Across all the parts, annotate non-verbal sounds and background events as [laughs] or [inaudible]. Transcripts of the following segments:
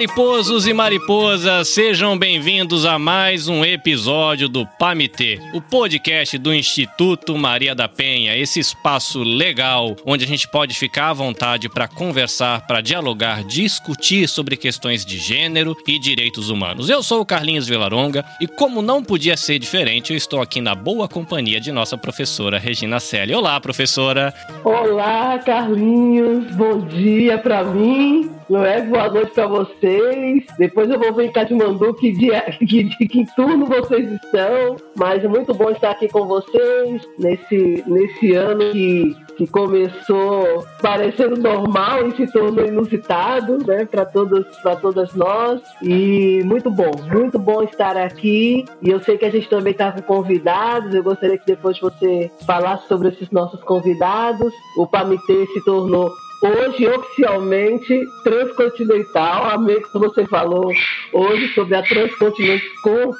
Mariposos e mariposas, sejam bem-vindos a mais um episódio do PAMITê, o podcast do Instituto Maria da Penha, esse espaço legal onde a gente pode ficar à vontade para conversar, para dialogar, discutir sobre questões de gênero e direitos humanos. Eu sou o Carlinhos Vilaronga e, como não podia ser diferente, eu estou aqui na boa companhia de nossa professora Regina Selle. Olá, professora! Olá, Carlinhos, bom dia para mim. Não é? Boa noite para vocês. Depois eu vou ver em Katmandu que dia, [laughs] que, que turno vocês estão. Mas é muito bom estar aqui com vocês nesse, nesse ano que, que começou parecendo normal e se tornou inusitado, né? Para todas, para todas nós. E muito bom, muito bom estar aqui. E eu sei que a gente também está com convidados. Eu gostaria que depois você falasse sobre esses nossos convidados. O Pamitê se tornou hoje oficialmente transcontinental, amei que você falou hoje sobre a transcontinental,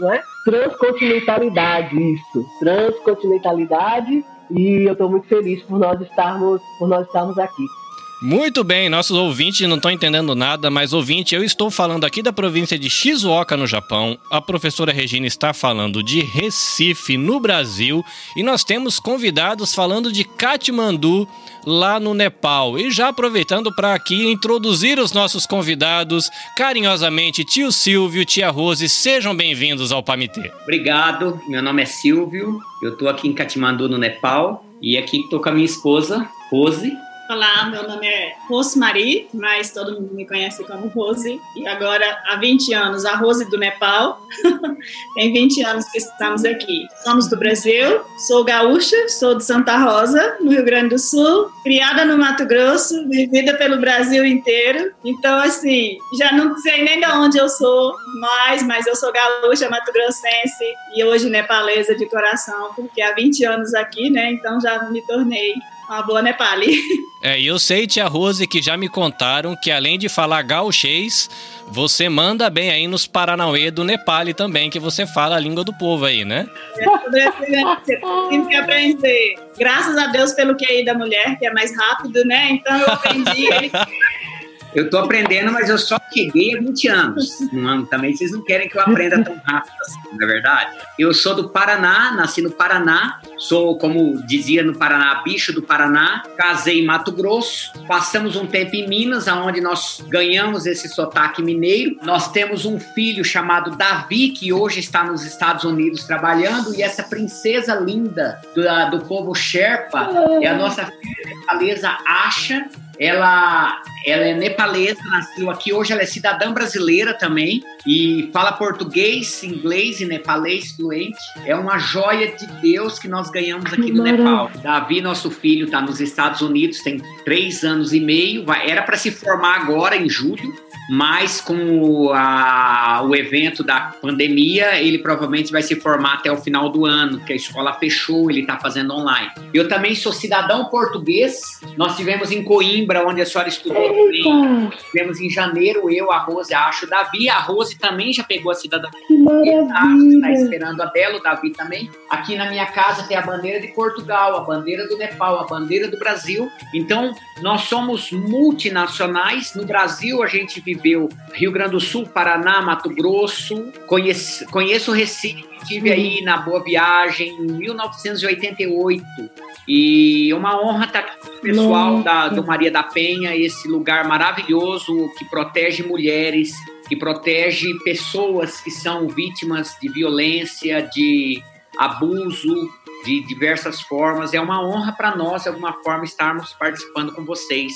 né? transcontinentalidade, isso, transcontinentalidade, e eu estou muito feliz por nós estarmos, por nós estarmos aqui. Muito bem, nossos ouvintes não estão entendendo nada, mas ouvinte, eu estou falando aqui da província de Shizuoka, no Japão. A professora Regina está falando de Recife, no Brasil. E nós temos convidados falando de Katmandu, lá no Nepal. E já aproveitando para aqui introduzir os nossos convidados, carinhosamente, tio Silvio, tia Rose, sejam bem-vindos ao Pamitê. Obrigado, meu nome é Silvio, eu estou aqui em Katmandu, no Nepal. E aqui estou com a minha esposa, Rose. Olá, meu nome é Rosemarie, mas todo mundo me conhece como Rose. E agora, há 20 anos, a Rose do Nepal. [laughs] Tem 20 anos que estamos aqui. Somos do Brasil, sou gaúcha, sou de Santa Rosa, no Rio Grande do Sul, criada no Mato Grosso, vivida pelo Brasil inteiro. Então, assim, já não sei nem de onde eu sou mais, mas eu sou gaúcha, mato-grossense e hoje nepalesa de coração, porque há 20 anos aqui, né? Então já me tornei uma boa Nepali. É, e eu sei, tia Rose, que já me contaram que além de falar gauchês, você manda bem aí nos Paranauê do Nepali também, que você fala a língua do povo aí, né? É, você tem que aprender. Graças a Deus pelo QI da mulher, que é mais rápido, né? Então eu aprendi. [laughs] Eu tô aprendendo, mas eu só cheguei há 20 anos. Não, também vocês não querem que eu aprenda tão rápido assim, não é verdade? Eu sou do Paraná, nasci no Paraná, sou, como dizia no Paraná, bicho do Paraná, casei em Mato Grosso, passamos um tempo em Minas, onde nós ganhamos esse sotaque mineiro. Nós temos um filho chamado Davi, que hoje está nos Estados Unidos trabalhando, e essa princesa linda do, do povo Sherpa é a nossa filha nepalesa Asha, ela, ela é nepalesa, nasceu aqui. Hoje ela é cidadã brasileira também e fala português, inglês e nepalês fluente. É uma joia de Deus que nós ganhamos aqui no Nepal. Davi, nosso filho, está nos Estados Unidos, tem três anos e meio. Era para se formar agora em julho mas com a, o evento da pandemia, ele provavelmente vai se formar até o final do ano, que a escola fechou, ele está fazendo online. Eu também sou cidadão português, nós tivemos em Coimbra, onde a senhora estudou tivemos em janeiro, eu, a Rose, acho, o Davi, a Rose também já pegou a cidadania. Está esperando a dela, o Davi também. Aqui na minha casa tem a bandeira de Portugal, a bandeira do Nepal, a bandeira do Brasil. Então, nós somos multinacionais. No Brasil, a gente vive viveu Rio Grande do Sul, Paraná, Mato Grosso. Conheço, conheço Recife, estive aí na Boa Viagem em 1988. E uma honra estar aqui com o pessoal da, do Maria da Penha, esse lugar maravilhoso que protege mulheres, que protege pessoas que são vítimas de violência, de abuso, de diversas formas. É uma honra para nós, de alguma forma, estarmos participando com vocês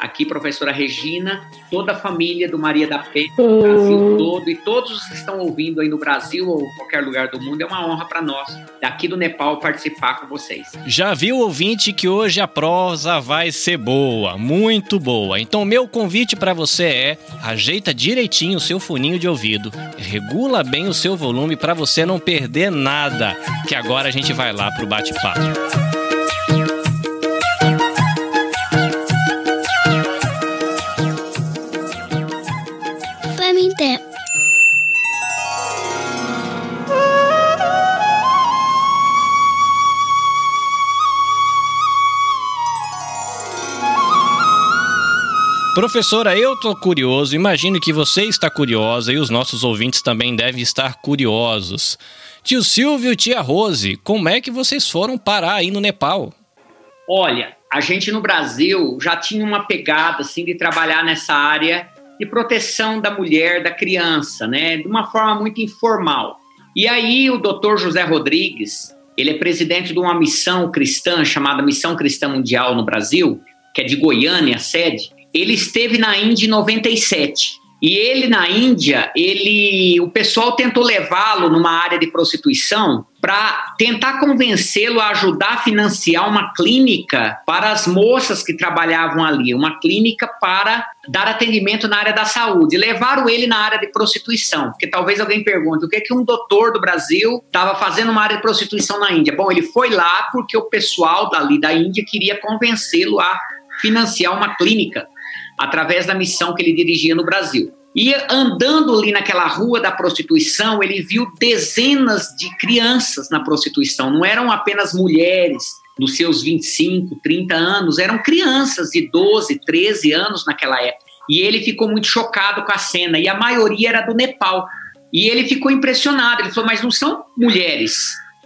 aqui, professora Regina, toda a família do Maria da Penha, o Brasil todo e todos os que estão ouvindo aí no Brasil ou qualquer lugar do mundo, é uma honra para nós, daqui do Nepal, participar com vocês. Já viu, ouvinte, que hoje a prosa vai ser boa, muito boa. Então, meu convite para você é: ajeita direitinho o seu funinho de ouvido, regula bem o seu volume para você não perder nada, que agora a gente vai lá pro bate-papo. Professora, eu tô curioso, imagino que você está curiosa e os nossos ouvintes também devem estar curiosos. Tio Silvio e tia Rose, como é que vocês foram parar aí no Nepal? Olha, a gente no Brasil já tinha uma pegada assim de trabalhar nessa área de proteção da mulher, da criança, né, de uma forma muito informal. E aí o Dr. José Rodrigues, ele é presidente de uma missão cristã chamada Missão Cristã Mundial no Brasil, que é de Goiânia, a sede. Ele esteve na Índia em 97. E ele na Índia, ele, o pessoal tentou levá-lo numa área de prostituição para tentar convencê-lo a ajudar a financiar uma clínica para as moças que trabalhavam ali, uma clínica para dar atendimento na área da saúde. Levaram ele na área de prostituição, porque talvez alguém pergunte o que é que um doutor do Brasil estava fazendo uma área de prostituição na Índia. Bom, ele foi lá porque o pessoal dali da Índia queria convencê-lo a financiar uma clínica através da missão que ele dirigia no Brasil. E andando ali naquela rua da prostituição, ele viu dezenas de crianças na prostituição. Não eram apenas mulheres dos seus 25, 30 anos, eram crianças de 12, 13 anos naquela época. E ele ficou muito chocado com a cena, e a maioria era do Nepal. E ele ficou impressionado. Ele falou: Mas não são mulheres,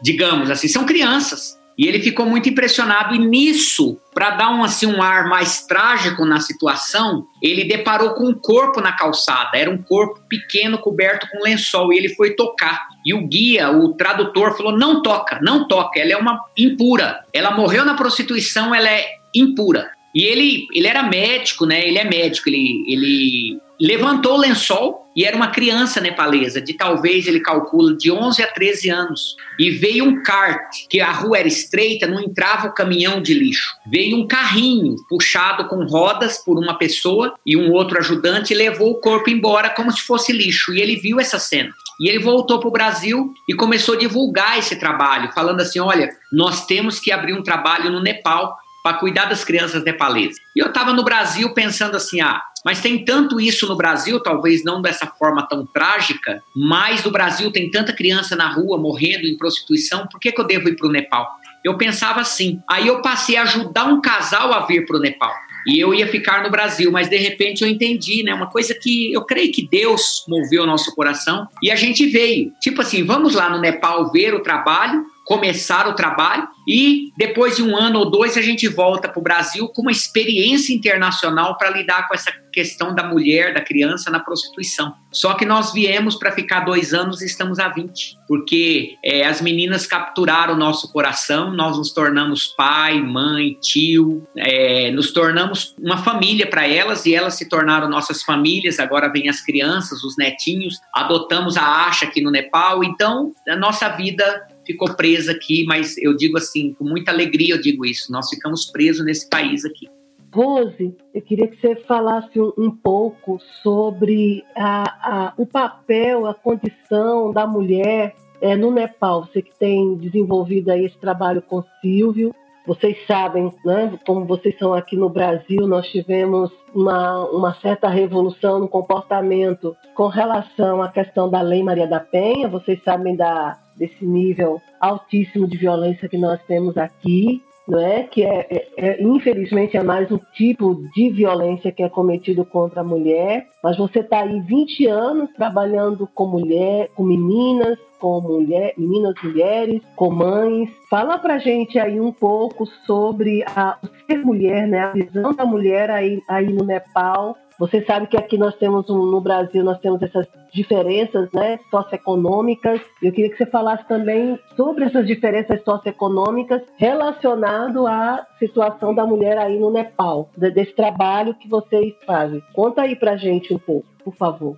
digamos assim, são crianças. E ele ficou muito impressionado e nisso, para dar um assim um ar mais trágico na situação, ele deparou com um corpo na calçada. Era um corpo pequeno coberto com lençol e ele foi tocar. E o guia, o tradutor falou: "Não toca, não toca, ela é uma impura. Ela morreu na prostituição, ela é impura". E ele, ele era médico, né? Ele é médico, ele, ele levantou o lençol e era uma criança nepalesa, de talvez ele calcula de 11 a 13 anos. E veio um kart, que a rua era estreita, não entrava o caminhão de lixo. Veio um carrinho puxado com rodas por uma pessoa e um outro ajudante e levou o corpo embora como se fosse lixo. E ele viu essa cena. E ele voltou para o Brasil e começou a divulgar esse trabalho, falando assim: olha, nós temos que abrir um trabalho no Nepal para cuidar das crianças nepalesas. E eu estava no Brasil pensando assim: ah, mas tem tanto isso no Brasil, talvez não dessa forma tão trágica, mas no Brasil tem tanta criança na rua morrendo em prostituição, por que, que eu devo ir para o Nepal? Eu pensava assim. Aí eu passei a ajudar um casal a vir para o Nepal. E eu ia ficar no Brasil, mas de repente eu entendi, né? Uma coisa que eu creio que Deus moveu o nosso coração e a gente veio. Tipo assim, vamos lá no Nepal ver o trabalho, começar o trabalho e depois de um ano ou dois a gente volta para o Brasil com uma experiência internacional para lidar com essa questão da mulher, da criança na prostituição. Só que nós viemos para ficar dois anos e estamos há 20, porque é, as meninas capturaram o nosso coração, nós nos tornamos pai, mãe, tio, é, nos tornamos uma família para elas e elas se tornaram nossas famílias. Agora vem as crianças, os netinhos, adotamos a Asha aqui no Nepal, então a nossa vida ficou presa aqui, mas eu digo assim, com muita alegria eu digo isso, nós ficamos presos nesse país aqui. Rose, eu queria que você falasse um, um pouco sobre a, a, o papel, a condição da mulher é, no Nepal. Você que tem desenvolvido aí esse trabalho com Silvio, vocês sabem, né, como vocês são aqui no Brasil, nós tivemos uma, uma certa revolução no comportamento com relação à questão da Lei Maria da Penha. Vocês sabem da, desse nível altíssimo de violência que nós temos aqui, não é? Que é, é, é, infelizmente é mais um tipo de violência que é cometido contra a mulher. Mas você está aí 20 anos trabalhando com mulher, com meninas, com mulher, meninas, mulheres, com mães. Fala pra gente aí um pouco sobre a, o ser mulher, né? A visão da mulher aí, aí no Nepal você sabe que aqui nós temos um, no Brasil nós temos essas diferenças, né, socioeconômicas. Eu queria que você falasse também sobre essas diferenças socioeconômicas relacionado à situação da mulher aí no Nepal, desse trabalho que vocês fazem. Conta aí pra gente um pouco, por favor.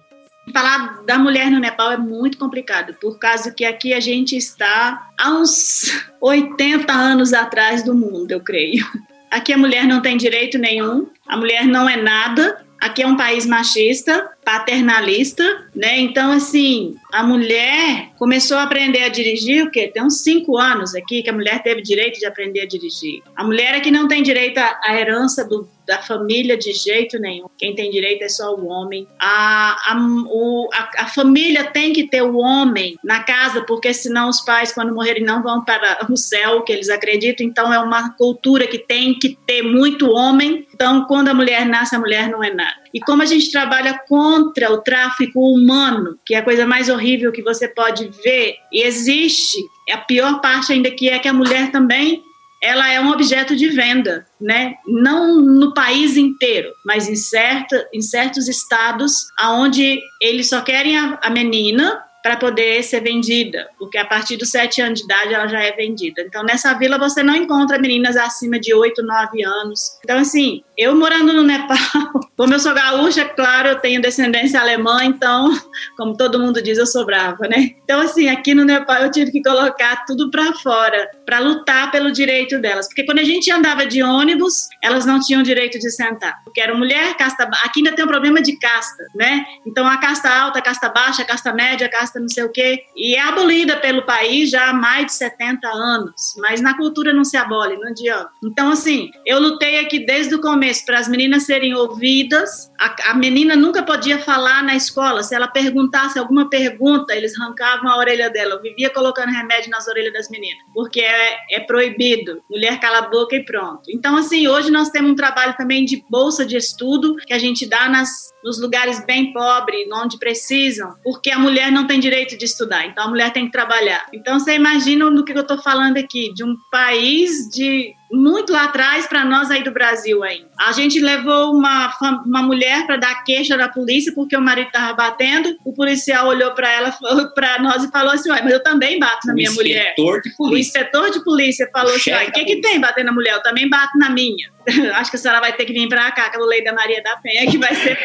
Falar da mulher no Nepal é muito complicado, por causa que aqui a gente está há uns 80 anos atrás do mundo, eu creio. Aqui a mulher não tem direito nenhum, a mulher não é nada, Aqui é um país machista, paternalista, né? Então, assim, a mulher começou a aprender a dirigir, o quê? Tem uns cinco anos aqui que a mulher teve direito de aprender a dirigir. A mulher é que não tem direito à herança do, da família de jeito nenhum. Quem tem direito é só o homem. A, a, o, a, a, família tem que ter o homem na casa, porque senão os pais, quando morrerem, não vão para o céu, que eles acreditam. Então, é uma cultura que tem que ter muito homem. Então, quando a mulher nasce, a mulher não é nada. E como a gente trabalha contra o tráfico humano, que é a coisa mais horrível que você pode ver, e existe, a pior parte ainda que é que a mulher também ela é um objeto de venda, né? Não no país inteiro, mas em, certa, em certos estados onde eles só querem a, a menina para poder ser vendida, porque a partir dos sete anos de idade ela já é vendida. Então, nessa vila você não encontra meninas acima de oito, nove anos. Então, assim, eu morando no Nepal, [laughs] como eu sou gaúcha, claro, eu tenho descendência alemã, então, [laughs] como todo mundo diz, eu sou brava, né? Então, assim, aqui no Nepal eu tive que colocar tudo para fora, para lutar pelo direito delas. Porque quando a gente andava de ônibus, elas não tinham direito de sentar, porque era mulher, casta Aqui ainda tem um problema de casta, né? Então, a casta alta, a casta baixa, a casta média, a casta não sei o quê, e é abolida pelo país já há mais de 70 anos, mas na cultura não se abole, não adianta. Então, assim, eu lutei aqui desde o começo para as meninas serem ouvidas, a, a, menina nunca podia falar na escola, se ela perguntasse alguma pergunta, eles arrancavam a orelha dela, eu vivia colocando remédio nas orelhas das meninas, porque é, é proibido, mulher cala a boca e pronto. Então, assim, hoje nós temos um trabalho também de bolsa de estudo, que a gente dá nas, nos lugares bem pobres, onde precisam, porque a mulher não tem direito de estudar, então a mulher tem que trabalhar. Então você imagina do que eu estou falando aqui, de um país de muito lá atrás para nós aí do Brasil ainda. A gente levou uma, uma mulher para dar queixa da polícia porque o marido estava batendo. O policial olhou para ela, para nós e falou assim: mas eu também bato na o minha mulher. De polícia. O inspetor de polícia falou assim: o que, que tem bater na mulher? Eu também bato na minha. [laughs] Acho que a senhora vai ter que vir para cá, aquela lei da Maria da Penha, que vai ser.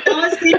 então, assim,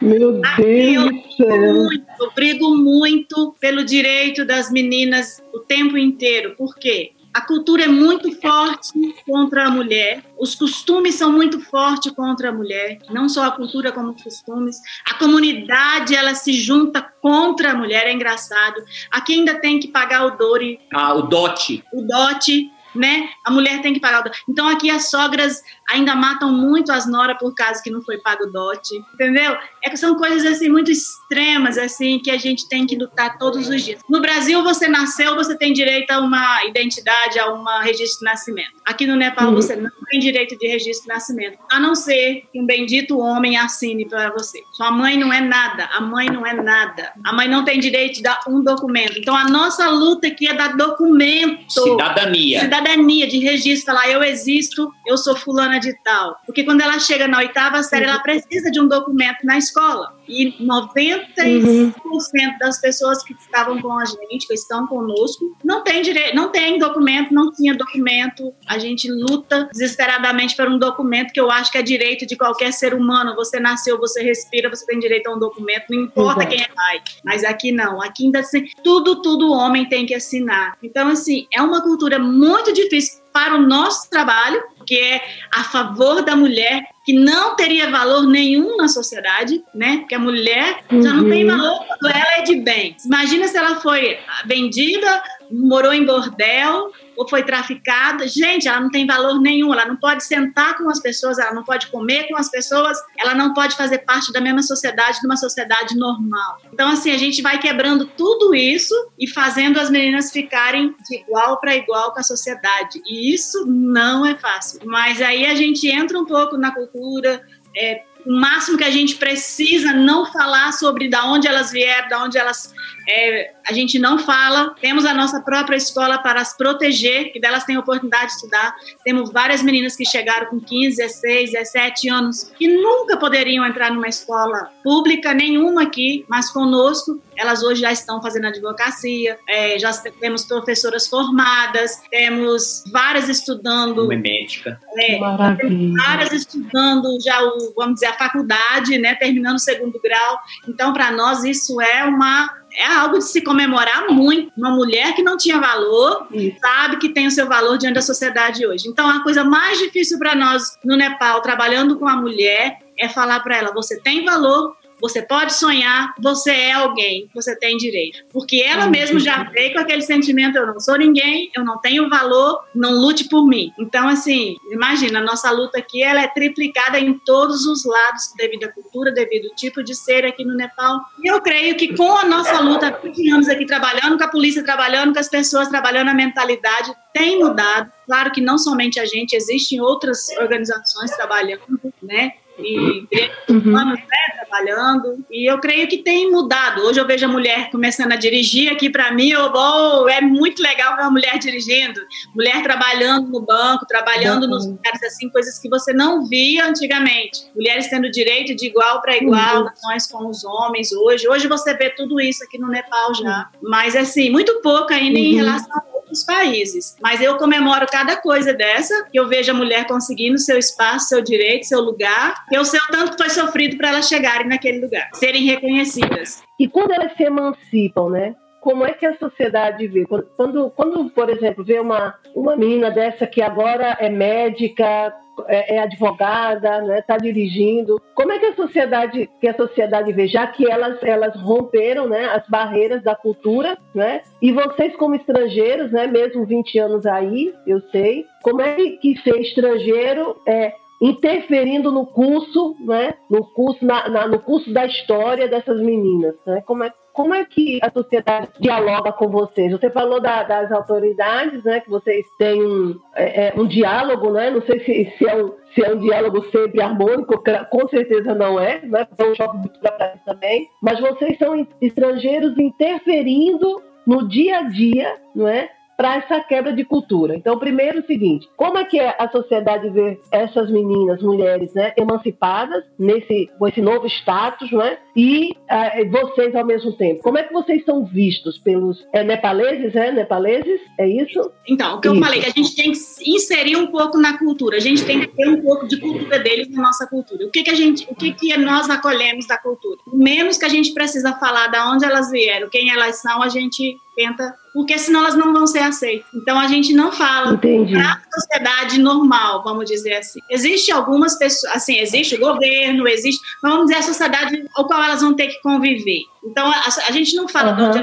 meu Deus do céu. Muito, eu brigo muito pelo direito das meninas o tempo inteiro. Por quê? A cultura é muito forte contra a mulher, os costumes são muito fortes contra a mulher, não só a cultura como os costumes. A comunidade ela se junta contra a mulher, é engraçado. Aqui ainda tem que pagar o dori. Ah, o dote. O dote né? A mulher tem que pagar o dote. Então aqui as sogras ainda matam muito as noras por causa que não foi pago o dote, entendeu? É que são coisas assim muito extremas assim que a gente tem que lutar todos os dias. No Brasil você nasceu, você tem direito a uma identidade, a um registro de nascimento. Aqui no Nepal uhum. você não tem direito de registro de nascimento, a não ser que um bendito homem assine para você. Sua mãe não é nada, a mãe não é nada. A mãe não tem direito de dar um documento. Então a nossa luta aqui é dar documento. Cidadania. Cidadania cidadania, de registro, falar eu existo, eu sou fulana de tal. Porque quando ela chega na oitava série, ela precisa de um documento na escola. E 95% uhum. das pessoas que estavam com a gente, que estão conosco, não tem direito, não tem documento, não tinha documento. A gente luta desesperadamente por um documento que eu acho que é direito de qualquer ser humano. Você nasceu, você respira, você tem direito a um documento, não importa quem é pai. Mas aqui não, aqui ainda assim, tudo, tudo homem tem que assinar. Então, assim, é uma cultura muito difícil para o nosso trabalho, que é a favor da mulher, que não teria valor nenhum na sociedade, né? Porque a mulher já não tem uhum. valor quando ela é de bem. Imagina se ela foi vendida, morou em bordel, ou foi traficada, gente, ela não tem valor nenhum, ela não pode sentar com as pessoas, ela não pode comer com as pessoas, ela não pode fazer parte da mesma sociedade, de uma sociedade normal. Então, assim, a gente vai quebrando tudo isso e fazendo as meninas ficarem de igual para igual com a sociedade. E isso não é fácil. Mas aí a gente entra um pouco na cultura, é, o máximo que a gente precisa não falar sobre da onde elas vieram, da onde elas é, a gente não fala. Temos a nossa própria escola para as proteger, que delas têm oportunidade de estudar. Temos várias meninas que chegaram com 15, 16, 17 anos, que nunca poderiam entrar numa escola pública, nenhuma aqui, mas conosco, elas hoje já estão fazendo advocacia, é, já temos professoras formadas, temos várias estudando. Uma médica. É, várias estudando já, o, vamos dizer, a faculdade, né, terminando o segundo grau. Então, para nós, isso é uma é algo de se comemorar muito. Uma mulher que não tinha valor sabe que tem o seu valor diante da sociedade hoje. Então, a coisa mais difícil para nós no Nepal, trabalhando com a mulher, é falar para ela: você tem valor, você pode sonhar, você é alguém, você tem direito. Porque ela uhum. mesma já veio com aquele sentimento: eu não sou ninguém, eu não tenho valor, não lute por mim. Então, assim, imagina, a nossa luta aqui ela é triplicada em todos os lados, devido à cultura, devido ao tipo de ser aqui no Nepal. E eu creio que com a nossa luta, 20 anos aqui trabalhando, com a polícia trabalhando, com as pessoas trabalhando, a mentalidade tem mudado. Claro que não somente a gente, existem outras organizações trabalhando, né? E uhum. anos né, trabalhando. E eu creio que tem mudado. Hoje eu vejo a mulher começando a dirigir aqui para mim, eu, oh, é muito legal ver uma mulher dirigindo, mulher trabalhando no banco, trabalhando uhum. nos lugares assim, coisas que você não via antigamente. Mulheres tendo direito de igual para igual, uhum. nós com os homens hoje. Hoje você vê tudo isso aqui no Nepal já. Mas assim, muito pouco ainda em uhum. relação a outros países. Mas eu comemoro cada coisa dessa, que eu vejo a mulher conseguindo seu espaço, seu direito, seu lugar. Eu sei o tanto que foi sofrido para elas chegarem naquele lugar, serem reconhecidas. E quando elas se emancipam, né? Como é que a sociedade vê? Quando, quando por exemplo, vê uma, uma menina dessa que agora é médica, é, é advogada, né, está dirigindo. Como é que a sociedade que a sociedade vê, já que elas elas romperam, né, as barreiras da cultura, né? E vocês como estrangeiros, né, mesmo 20 anos aí, eu sei, como é que ser estrangeiro é interferindo no curso, né, no curso na, na, no curso da história dessas meninas, né? Como é como é que a sociedade dialoga com vocês? Você falou da, das autoridades, né? Que vocês têm um, é, é, um diálogo, né? Não sei se, se, é um, se é um diálogo sempre harmônico, com certeza não é, né? É um choque de cultura também. Mas vocês são estrangeiros interferindo no dia a dia, não é? Para essa quebra de cultura. Então, primeiro o seguinte, como é que a sociedade vê essas meninas, mulheres, né, emancipadas nesse com esse novo status, né? E uh, vocês ao mesmo tempo. Como é que vocês são vistos pelos é, nepaleses, é? Nepaleses? É isso? Então, o que isso. eu falei, que a gente tem que inserir um pouco na cultura. A gente tem que ter um pouco de cultura deles na nossa cultura. O que que a gente, o que que nós acolhemos da cultura? Menos que a gente precisa falar da onde elas vieram, quem elas são, a gente tenta, porque senão elas não vão ser aceitas. Então a gente não fala para a sociedade normal, vamos dizer assim. Existe algumas pessoas, assim, existe o governo, existe, vamos dizer, a sociedade ao qual elas vão ter que conviver. Então a, a gente não fala uhum. de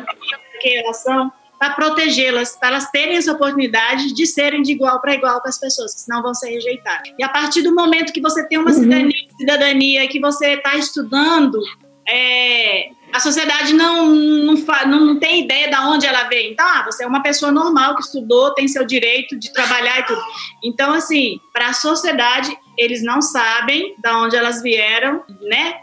é elas são, para protegê-las, para elas terem essa oportunidade de serem de igual para igual com as pessoas, que senão vão ser rejeitadas. E a partir do momento que você tem uma uhum. cidadania, cidadania que você está estudando, é, a sociedade não, não, não, tem ideia de onde ela veio. Então, ah, você é uma pessoa normal que estudou, tem seu direito de trabalhar e tudo. Então, assim, para a sociedade, eles não sabem de onde elas vieram, né?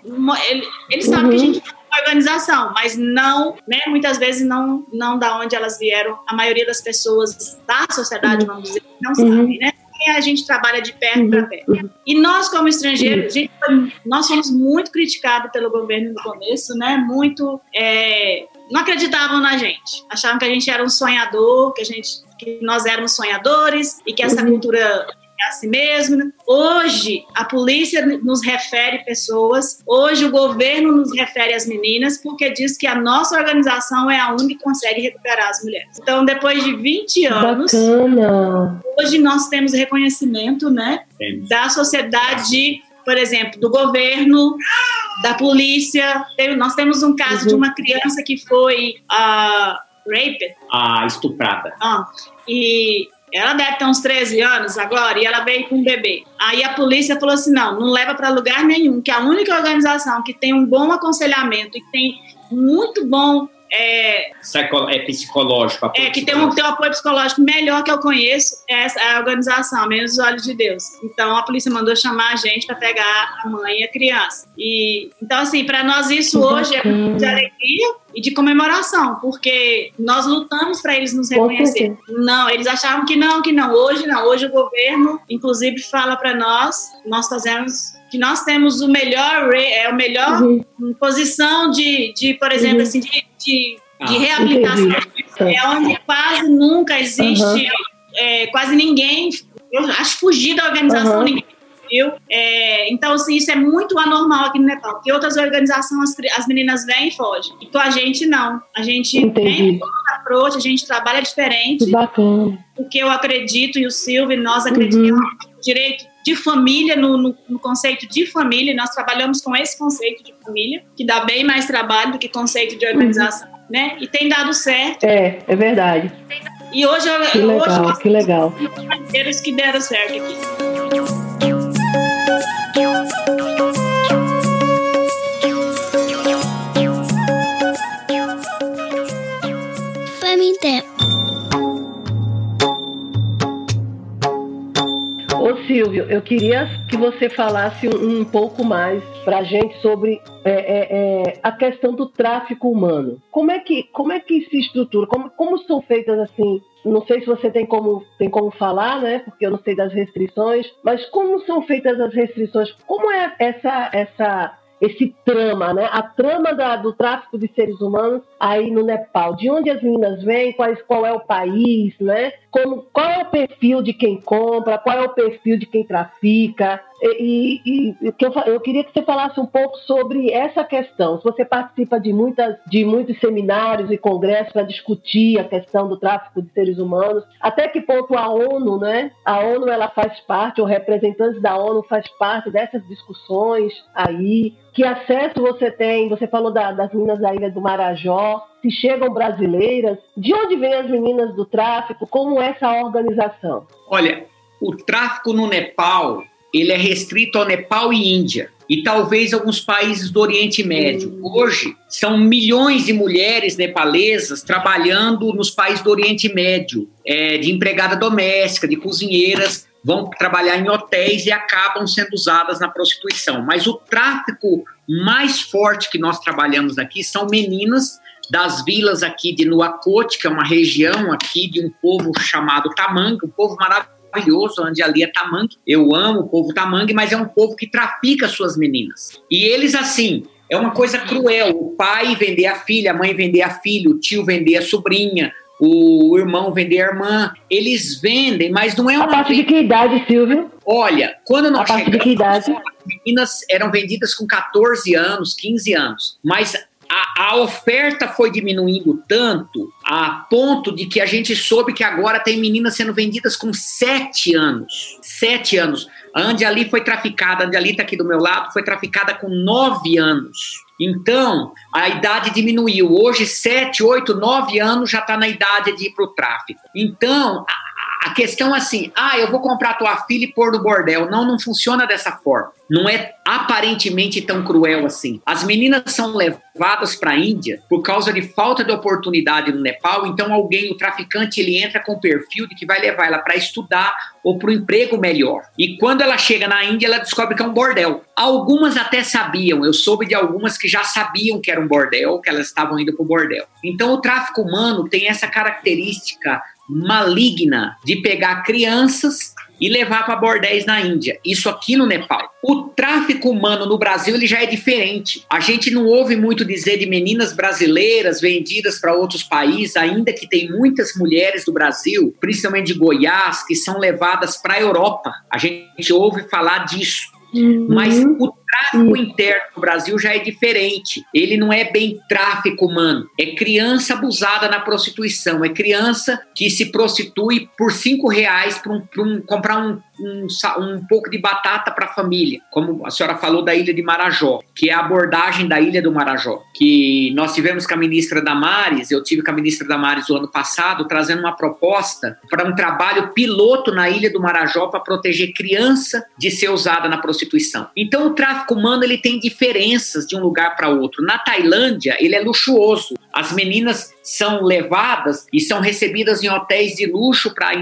Eles sabem uhum. que a gente é uma organização, mas não, né? Muitas vezes não, não da onde elas vieram. A maioria das pessoas da sociedade, vamos dizer, não uhum. sabem, né? a gente trabalha de perto uhum. para perto. E nós, como estrangeiros, gente, nós fomos muito criticados pelo governo no começo, né? Muito. É, não acreditavam na gente. Achavam que a gente era um sonhador, que a gente que nós éramos sonhadores e que essa cultura a si mesmo. Hoje, a polícia nos refere pessoas, hoje o governo nos refere as meninas, porque diz que a nossa organização é a única que consegue recuperar as mulheres. Então, depois de 20 anos, Bacana. hoje nós temos reconhecimento né, da sociedade por exemplo, do governo, da polícia. Nós temos um caso uhum. de uma criança que foi uh, raped. Ah, estuprada. Ah, e ela deve ter uns 13 anos agora e ela veio com um bebê. Aí a polícia falou assim: não, não leva para lugar nenhum, que a única organização que tem um bom aconselhamento e tem muito bom é, é psicológico. É, que tem um, tem um apoio psicológico melhor que eu conheço, é a organização, Menos os Olhos de Deus. Então a polícia mandou chamar a gente para pegar a mãe e a criança. E, então, assim, para nós isso hoje é de alegria e de comemoração, porque nós lutamos para eles nos reconhecerem. Não, eles achavam que não, que não. Hoje não. Hoje o governo, inclusive, fala para nós, nós fazemos que nós temos o melhor, é o melhor uhum. posição de, de, por exemplo, uhum. assim, de, de, ah, de reabilitação. Entendi. É onde quase nunca existe, uhum. é, quase ninguém, eu acho fugir da organização, uhum. ninguém viu? É, então, assim, isso é muito anormal aqui no Nepal, porque outras organizações, as, as meninas vêm e fogem. E com a gente, não. A gente Entendi. tem outro approach, a gente trabalha diferente. Que bacana. Porque eu acredito, e o Silvio, nós acreditamos uhum. no direito de família, no, no, no, conceito de família, nós trabalhamos com esse conceito de família, que dá bem mais trabalho do que conceito de organização, uhum. né? E tem dado certo. É, é verdade. E hoje, que legal, hoje que legal. parceiros que deram certo aqui. Silvio, eu queria que você falasse um, um pouco mais para a gente sobre é, é, é, a questão do tráfico humano. Como é que, como é que se estrutura? Como, como são feitas assim? Não sei se você tem como, tem como falar, né? Porque eu não sei das restrições, mas como são feitas as restrições? Como é essa, essa esse trama, né? A trama da, do tráfico de seres humanos aí no Nepal. De onde as meninas vêm, quais, qual é o país, né? Como, qual é o perfil de quem compra, qual é o perfil de quem trafica. E, e, e eu, eu, queria que você falasse um pouco sobre essa questão. Você participa de, muitas, de muitos seminários e congressos para discutir a questão do tráfico de seres humanos, até que ponto a ONU, né? A ONU ela faz parte, ou representantes da ONU faz parte dessas discussões aí. Que acesso você tem? Você falou da, das meninas da Ilha do Marajó. Se chegam brasileiras, de onde vêm as meninas do tráfico? Como é essa organização? Olha, o tráfico no Nepal ele é restrito ao Nepal e Índia e talvez alguns países do Oriente Médio. Hoje, são milhões de mulheres nepalesas trabalhando nos países do Oriente Médio, é, de empregada doméstica, de cozinheiras, vão trabalhar em hotéis e acabam sendo usadas na prostituição. Mas o tráfico mais forte que nós trabalhamos aqui são meninas das vilas aqui de Nuakot, que é uma região aqui de um povo chamado Tamang, um povo maravilhoso, onde ali é Tamang. Eu amo o povo Tamang, mas é um povo que trafica suas meninas. E eles, assim, é uma coisa cruel. O pai vender a filha, a mãe vender a filha, o tio vender a sobrinha, o irmão vender a irmã. Eles vendem, mas não é uma. A partir de que idade, Silvio? Olha, quando nós a chegamos, de que idade? as meninas eram vendidas com 14 anos, 15 anos. Mas a, a, oferta foi diminuindo tanto a ponto de que a gente soube que agora tem meninas sendo vendidas com 7 anos. 7 anos. A Andiali foi traficada, a Andiali está aqui do meu lado, foi traficada com 9 anos. Então, a idade diminuiu. Hoje, 7, 8, 9 anos já está na idade de ir para o tráfico. Então, a questão assim, ah, eu vou comprar tua filha e pôr no bordel. Não, não funciona dessa forma. Não é aparentemente tão cruel assim. As meninas são levadas para a Índia por causa de falta de oportunidade no Nepal. Então alguém, o traficante, ele entra com o perfil de que vai levar ela para estudar ou para um emprego melhor. E quando ela chega na Índia, ela descobre que é um bordel. Algumas até sabiam. Eu soube de algumas que já sabiam que era um bordel, que elas estavam indo para o bordel. Então o tráfico humano tem essa característica maligna de pegar crianças e levar para bordéis na Índia. Isso aqui no Nepal. O tráfico humano no Brasil ele já é diferente. A gente não ouve muito dizer de meninas brasileiras vendidas para outros países, ainda que tem muitas mulheres do Brasil, principalmente de Goiás, que são levadas para a Europa. A gente ouve falar disso. Uhum. Mas o tráfico interno no Brasil já é diferente. Ele não é bem tráfico humano. É criança abusada na prostituição. É criança que se prostitui por cinco reais para um, um, comprar um, um, um pouco de batata para a família. Como a senhora falou da ilha de Marajó, que é a abordagem da ilha do Marajó. Que nós tivemos com a ministra Damares, eu tive com a ministra Damares o ano passado, trazendo uma proposta para um trabalho piloto na ilha do Marajó para proteger criança de ser usada na prostituição. Então o tráfico tráfico humano ele tem diferenças de um lugar para outro. Na Tailândia, ele é luxuoso. As meninas são levadas e são recebidas em hotéis de luxo para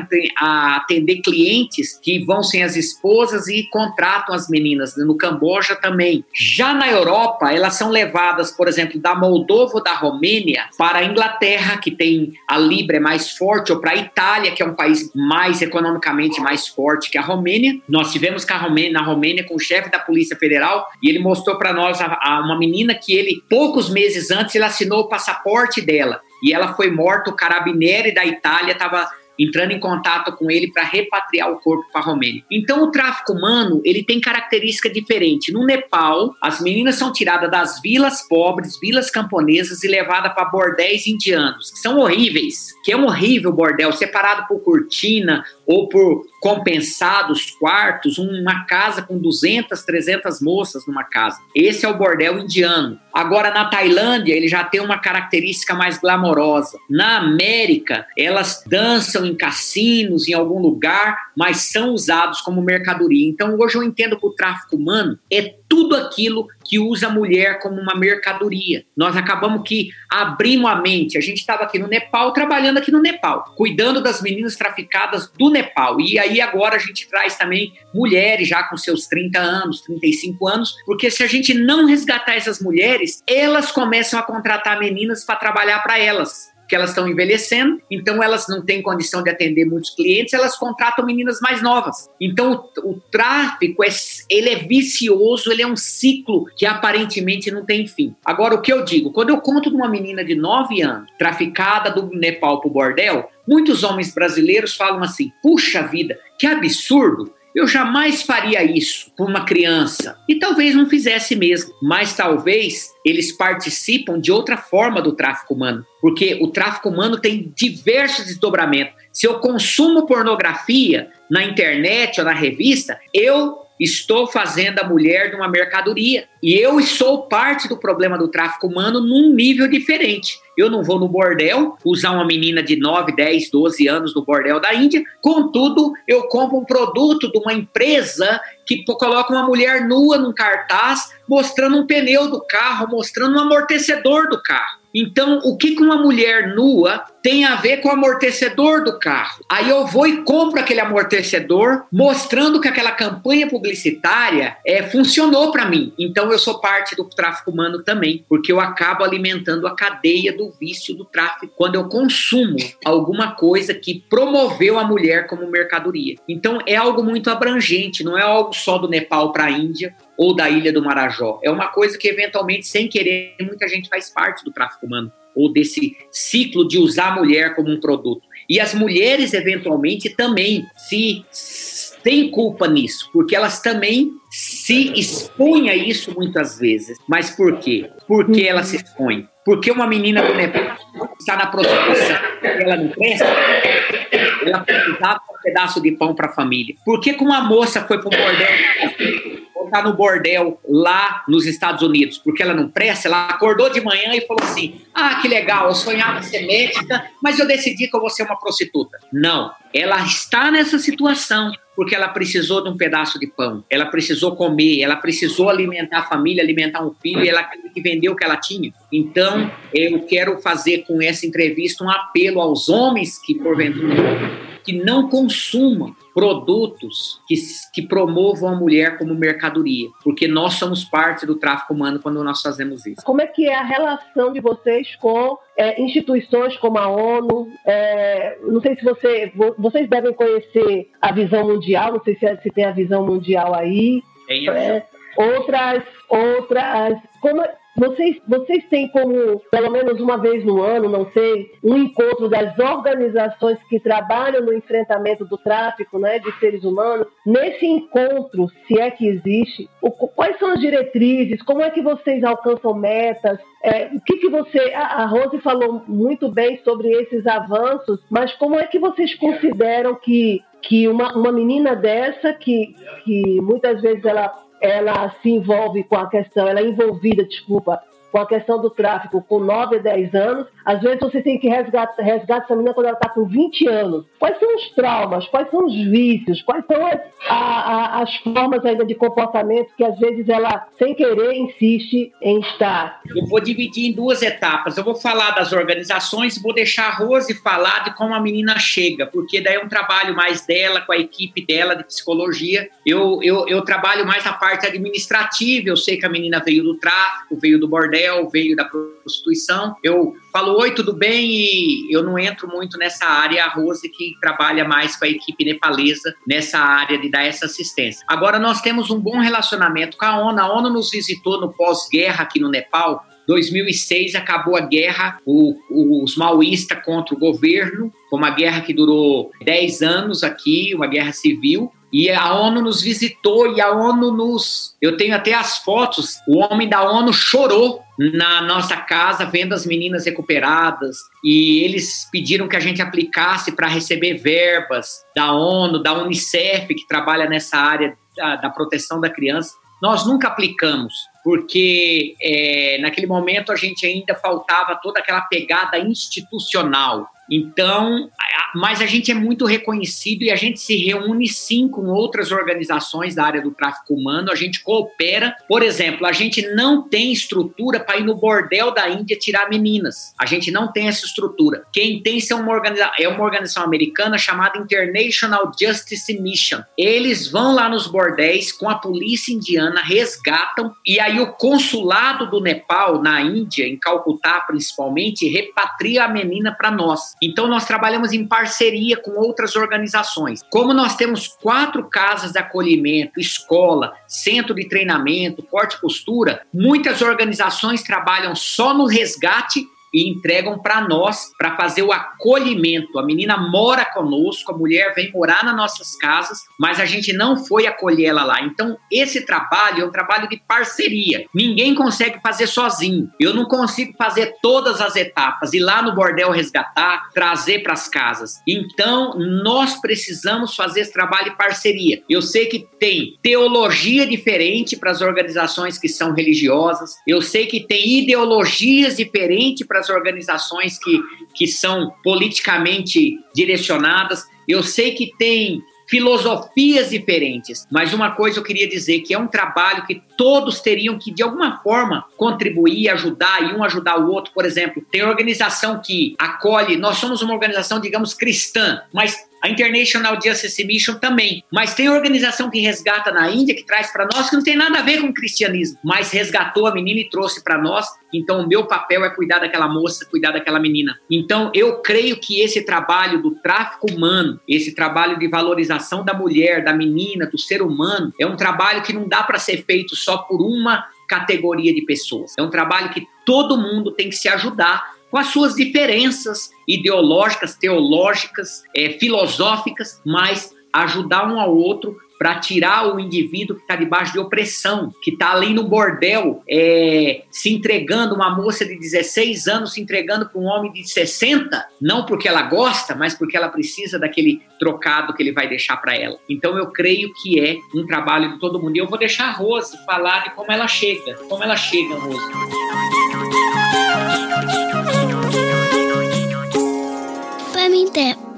atender clientes que vão sem as esposas e contratam as meninas. No Camboja também. Já na Europa, elas são levadas, por exemplo, da Moldova ou da Romênia para a Inglaterra, que tem a Libra é mais forte, ou para a Itália, que é um país mais economicamente mais forte que a Romênia. Nós tivemos com a Romênia, na Romênia com o chefe da Polícia Federal e ele mostrou para nós a, a, uma menina que ele, poucos meses antes, ele assinou o passaporte dela e ela foi morta. O carabinieri da Itália estava entrando em contato com ele para repatriar o corpo para a Romênia. Então o tráfico humano, ele tem característica diferente. No Nepal, as meninas são tiradas das vilas pobres, vilas camponesas e levadas para bordéis indianos, que são horríveis, que é um horrível bordel, separado por cortina ou por compensados quartos, uma casa com 200, 300 moças numa casa. Esse é o bordel indiano. Agora, na Tailândia, ele já tem uma característica mais glamourosa. Na América, elas dançam em cassinos, em algum lugar, mas são usados como mercadoria. Então, hoje eu entendo que o tráfico humano é tudo aquilo que usa a mulher como uma mercadoria. Nós acabamos que abrimos a mente. A gente estava aqui no Nepal, trabalhando aqui no Nepal, cuidando das meninas traficadas do Nepal. E aí agora a gente traz também mulheres já com seus 30 anos, 35 anos, porque se a gente não resgatar essas mulheres, elas começam a contratar meninas para trabalhar para elas que elas estão envelhecendo, então elas não têm condição de atender muitos clientes, elas contratam meninas mais novas. Então o, o tráfico é, ele é vicioso, ele é um ciclo que aparentemente não tem fim. Agora o que eu digo, quando eu conto de uma menina de 9 anos traficada do Nepal para o bordel, muitos homens brasileiros falam assim: puxa vida, que absurdo! Eu jamais faria isso por uma criança. E talvez não fizesse mesmo, mas talvez eles participam de outra forma do tráfico humano, porque o tráfico humano tem diversos desdobramentos. Se eu consumo pornografia na internet ou na revista, eu estou fazendo a mulher de uma mercadoria. E eu sou parte do problema do tráfico humano num nível diferente. Eu não vou no bordel usar uma menina de 9, 10, 12 anos no bordel da Índia, contudo, eu compro um produto de uma empresa que coloca uma mulher nua num cartaz, mostrando um pneu do carro, mostrando um amortecedor do carro. Então, o que, uma mulher nua tem a ver com o amortecedor do carro? Aí eu vou e compro aquele amortecedor, mostrando que aquela campanha publicitária é, funcionou para mim. Então, eu sou parte do tráfico humano também, porque eu acabo alimentando a cadeia do vício do tráfico quando eu consumo alguma coisa que promoveu a mulher como mercadoria. Então, é algo muito abrangente, não é algo só do Nepal para a Índia ou da Ilha do Marajó. É uma coisa que, eventualmente, sem querer, muita gente faz parte do tráfico humano ou desse ciclo de usar a mulher como um produto. E as mulheres, eventualmente, também se têm culpa nisso, porque elas também se expõem a isso muitas vezes. Mas por quê? Por que ela se expõe? Porque uma menina do Nepal está na prostituição ela não presta, ela precisava um pedaço de pão para a família. Por que, que uma moça foi para o bordel está no bordel lá nos Estados Unidos, porque ela não presta, ela acordou de manhã e falou assim: ah, que legal, eu sonhava ser médica, mas eu decidi que eu vou ser uma prostituta. Não, ela está nessa situação porque ela precisou de um pedaço de pão, ela precisou comer, ela precisou alimentar a família, alimentar um filho, e ela que vender o que ela tinha. Então, eu quero fazer com essa entrevista um apelo aos homens que, porventura, que não consumam produtos que, que promovam a mulher como mercadoria, porque nós somos parte do tráfico humano quando nós fazemos isso. Como é que é a relação de vocês com é, instituições como a ONU? É, não sei se você, vocês devem conhecer a visão mundial, não sei se, se tem a visão mundial aí. Tem é, outras, outras, como, vocês, vocês têm como, pelo menos uma vez no ano, não sei, um encontro das organizações que trabalham no enfrentamento do tráfico né, de seres humanos? Nesse encontro, se é que existe, o, quais são as diretrizes? Como é que vocês alcançam metas? É, o que, que você. A, a Rose falou muito bem sobre esses avanços, mas como é que vocês consideram que, que uma, uma menina dessa, que, que muitas vezes ela ela se envolve com a questão, ela é envolvida, desculpa, com a questão do tráfico com 9 a 10 anos, às vezes você tem que resgatar, resgatar essa menina quando ela está com 20 anos. Quais são os traumas? Quais são os vícios? Quais são as, a, a, as formas ainda de comportamento que às vezes ela, sem querer, insiste em estar? Eu vou dividir em duas etapas. Eu vou falar das organizações e vou deixar a Rose falar de como a menina chega, porque daí é um trabalho mais dela, com a equipe dela de psicologia. Eu, eu, eu trabalho mais na parte administrativa. Eu sei que a menina veio do tráfico, veio do bordel veio da prostituição. Eu falo, oi, tudo bem? E eu não entro muito nessa área. A Rose que trabalha mais com a equipe nepalesa nessa área de dar essa assistência. Agora, nós temos um bom relacionamento com a ONU. A ONU nos visitou no pós-guerra aqui no Nepal 2006 acabou a guerra, o, os maoístas contra o governo, foi uma guerra que durou 10 anos aqui, uma guerra civil, e a ONU nos visitou e a ONU nos. Eu tenho até as fotos. O homem da ONU chorou na nossa casa vendo as meninas recuperadas e eles pediram que a gente aplicasse para receber verbas da ONU, da Unicef, que trabalha nessa área da, da proteção da criança. Nós nunca aplicamos, porque é, naquele momento a gente ainda faltava toda aquela pegada institucional. Então, mas a gente é muito reconhecido e a gente se reúne sim com outras organizações da área do tráfico humano, a gente coopera. Por exemplo, a gente não tem estrutura para ir no bordel da Índia tirar meninas. A gente não tem essa estrutura. Quem tem uma, organiza é uma organização americana chamada International Justice Mission. Eles vão lá nos bordéis com a polícia indiana, resgatam e aí o consulado do Nepal na Índia, em Calcutá principalmente, repatria a menina para nós. Então nós trabalhamos em parceria com outras organizações. Como nós temos quatro casas de acolhimento, escola, centro de treinamento, corte e costura, muitas organizações trabalham só no resgate e entregam para nós para fazer o acolhimento. A menina mora conosco, a mulher vem morar nas nossas casas, mas a gente não foi acolher ela lá. Então, esse trabalho é um trabalho de parceria. Ninguém consegue fazer sozinho. Eu não consigo fazer todas as etapas, ir lá no bordel resgatar, trazer para as casas. Então, nós precisamos fazer esse trabalho de parceria. Eu sei que tem teologia diferente para as organizações que são religiosas, eu sei que tem ideologias diferentes para as organizações que, que são politicamente direcionadas. Eu sei que tem filosofias diferentes, mas uma coisa eu queria dizer que é um trabalho que todos teriam que de alguma forma contribuir, ajudar e um ajudar o outro. Por exemplo, tem organização que acolhe, nós somos uma organização, digamos, cristã, mas a International Justice Mission também. Mas tem organização que resgata na Índia, que traz para nós, que não tem nada a ver com o cristianismo, mas resgatou a menina e trouxe para nós. Então, o meu papel é cuidar daquela moça, cuidar daquela menina. Então, eu creio que esse trabalho do tráfico humano, esse trabalho de valorização da mulher, da menina, do ser humano, é um trabalho que não dá para ser feito só por uma categoria de pessoas. É um trabalho que todo mundo tem que se ajudar com as suas diferenças ideológicas, teológicas, é, filosóficas, mas ajudar um ao outro para tirar o indivíduo que está debaixo de opressão, que está ali no bordel, é, se entregando, uma moça de 16 anos se entregando para um homem de 60, não porque ela gosta, mas porque ela precisa daquele trocado que ele vai deixar para ela. Então eu creio que é um trabalho de todo mundo. E eu vou deixar a Rose falar de como ela chega, como ela chega, Rose. Faminte.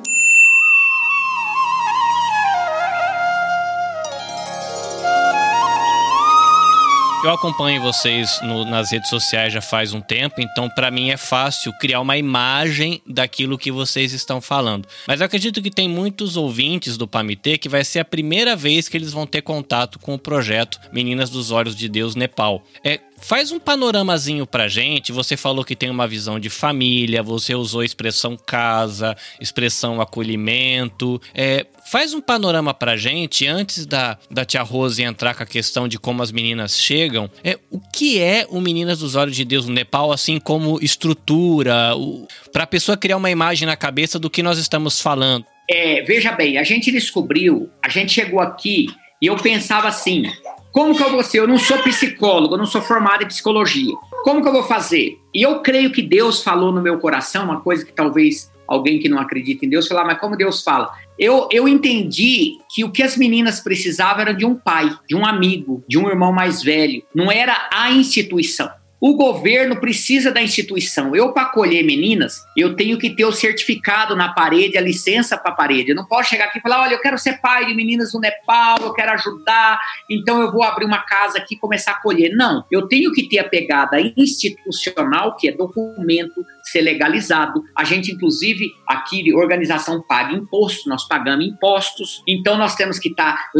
Eu acompanho vocês no, nas redes sociais já faz um tempo, então para mim é fácil criar uma imagem daquilo que vocês estão falando. Mas eu acredito que tem muitos ouvintes do Pamitê que vai ser a primeira vez que eles vão ter contato com o projeto Meninas dos Olhos de Deus Nepal. É, Faz um panoramazinho pra gente. Você falou que tem uma visão de família, você usou a expressão casa, expressão acolhimento. É, faz um panorama pra gente, antes da, da tia Rose entrar com a questão de como as meninas chegam. É, o que é o Meninas dos Olhos de Deus no Nepal, assim como estrutura, o, pra pessoa criar uma imagem na cabeça do que nós estamos falando? É, veja bem, a gente descobriu, a gente chegou aqui e eu pensava assim: como que eu vou ser? Eu não sou psicólogo, eu não sou formado em psicologia. Como que eu vou fazer? E eu creio que Deus falou no meu coração, uma coisa que talvez alguém que não acredita em Deus falar, mas como Deus fala? Eu, eu entendi que o que as meninas precisavam era de um pai, de um amigo, de um irmão mais velho. Não era a instituição. O governo precisa da instituição. Eu, para acolher meninas, eu tenho que ter o certificado na parede, a licença para a parede. Eu não posso chegar aqui e falar: olha, eu quero ser pai de meninas no Nepal, eu quero ajudar, então eu vou abrir uma casa aqui e começar a acolher. Não, eu tenho que ter a pegada institucional, que é documento, ser legalizado. A gente, inclusive, aqui, organização paga imposto, nós pagamos impostos, então nós temos que estar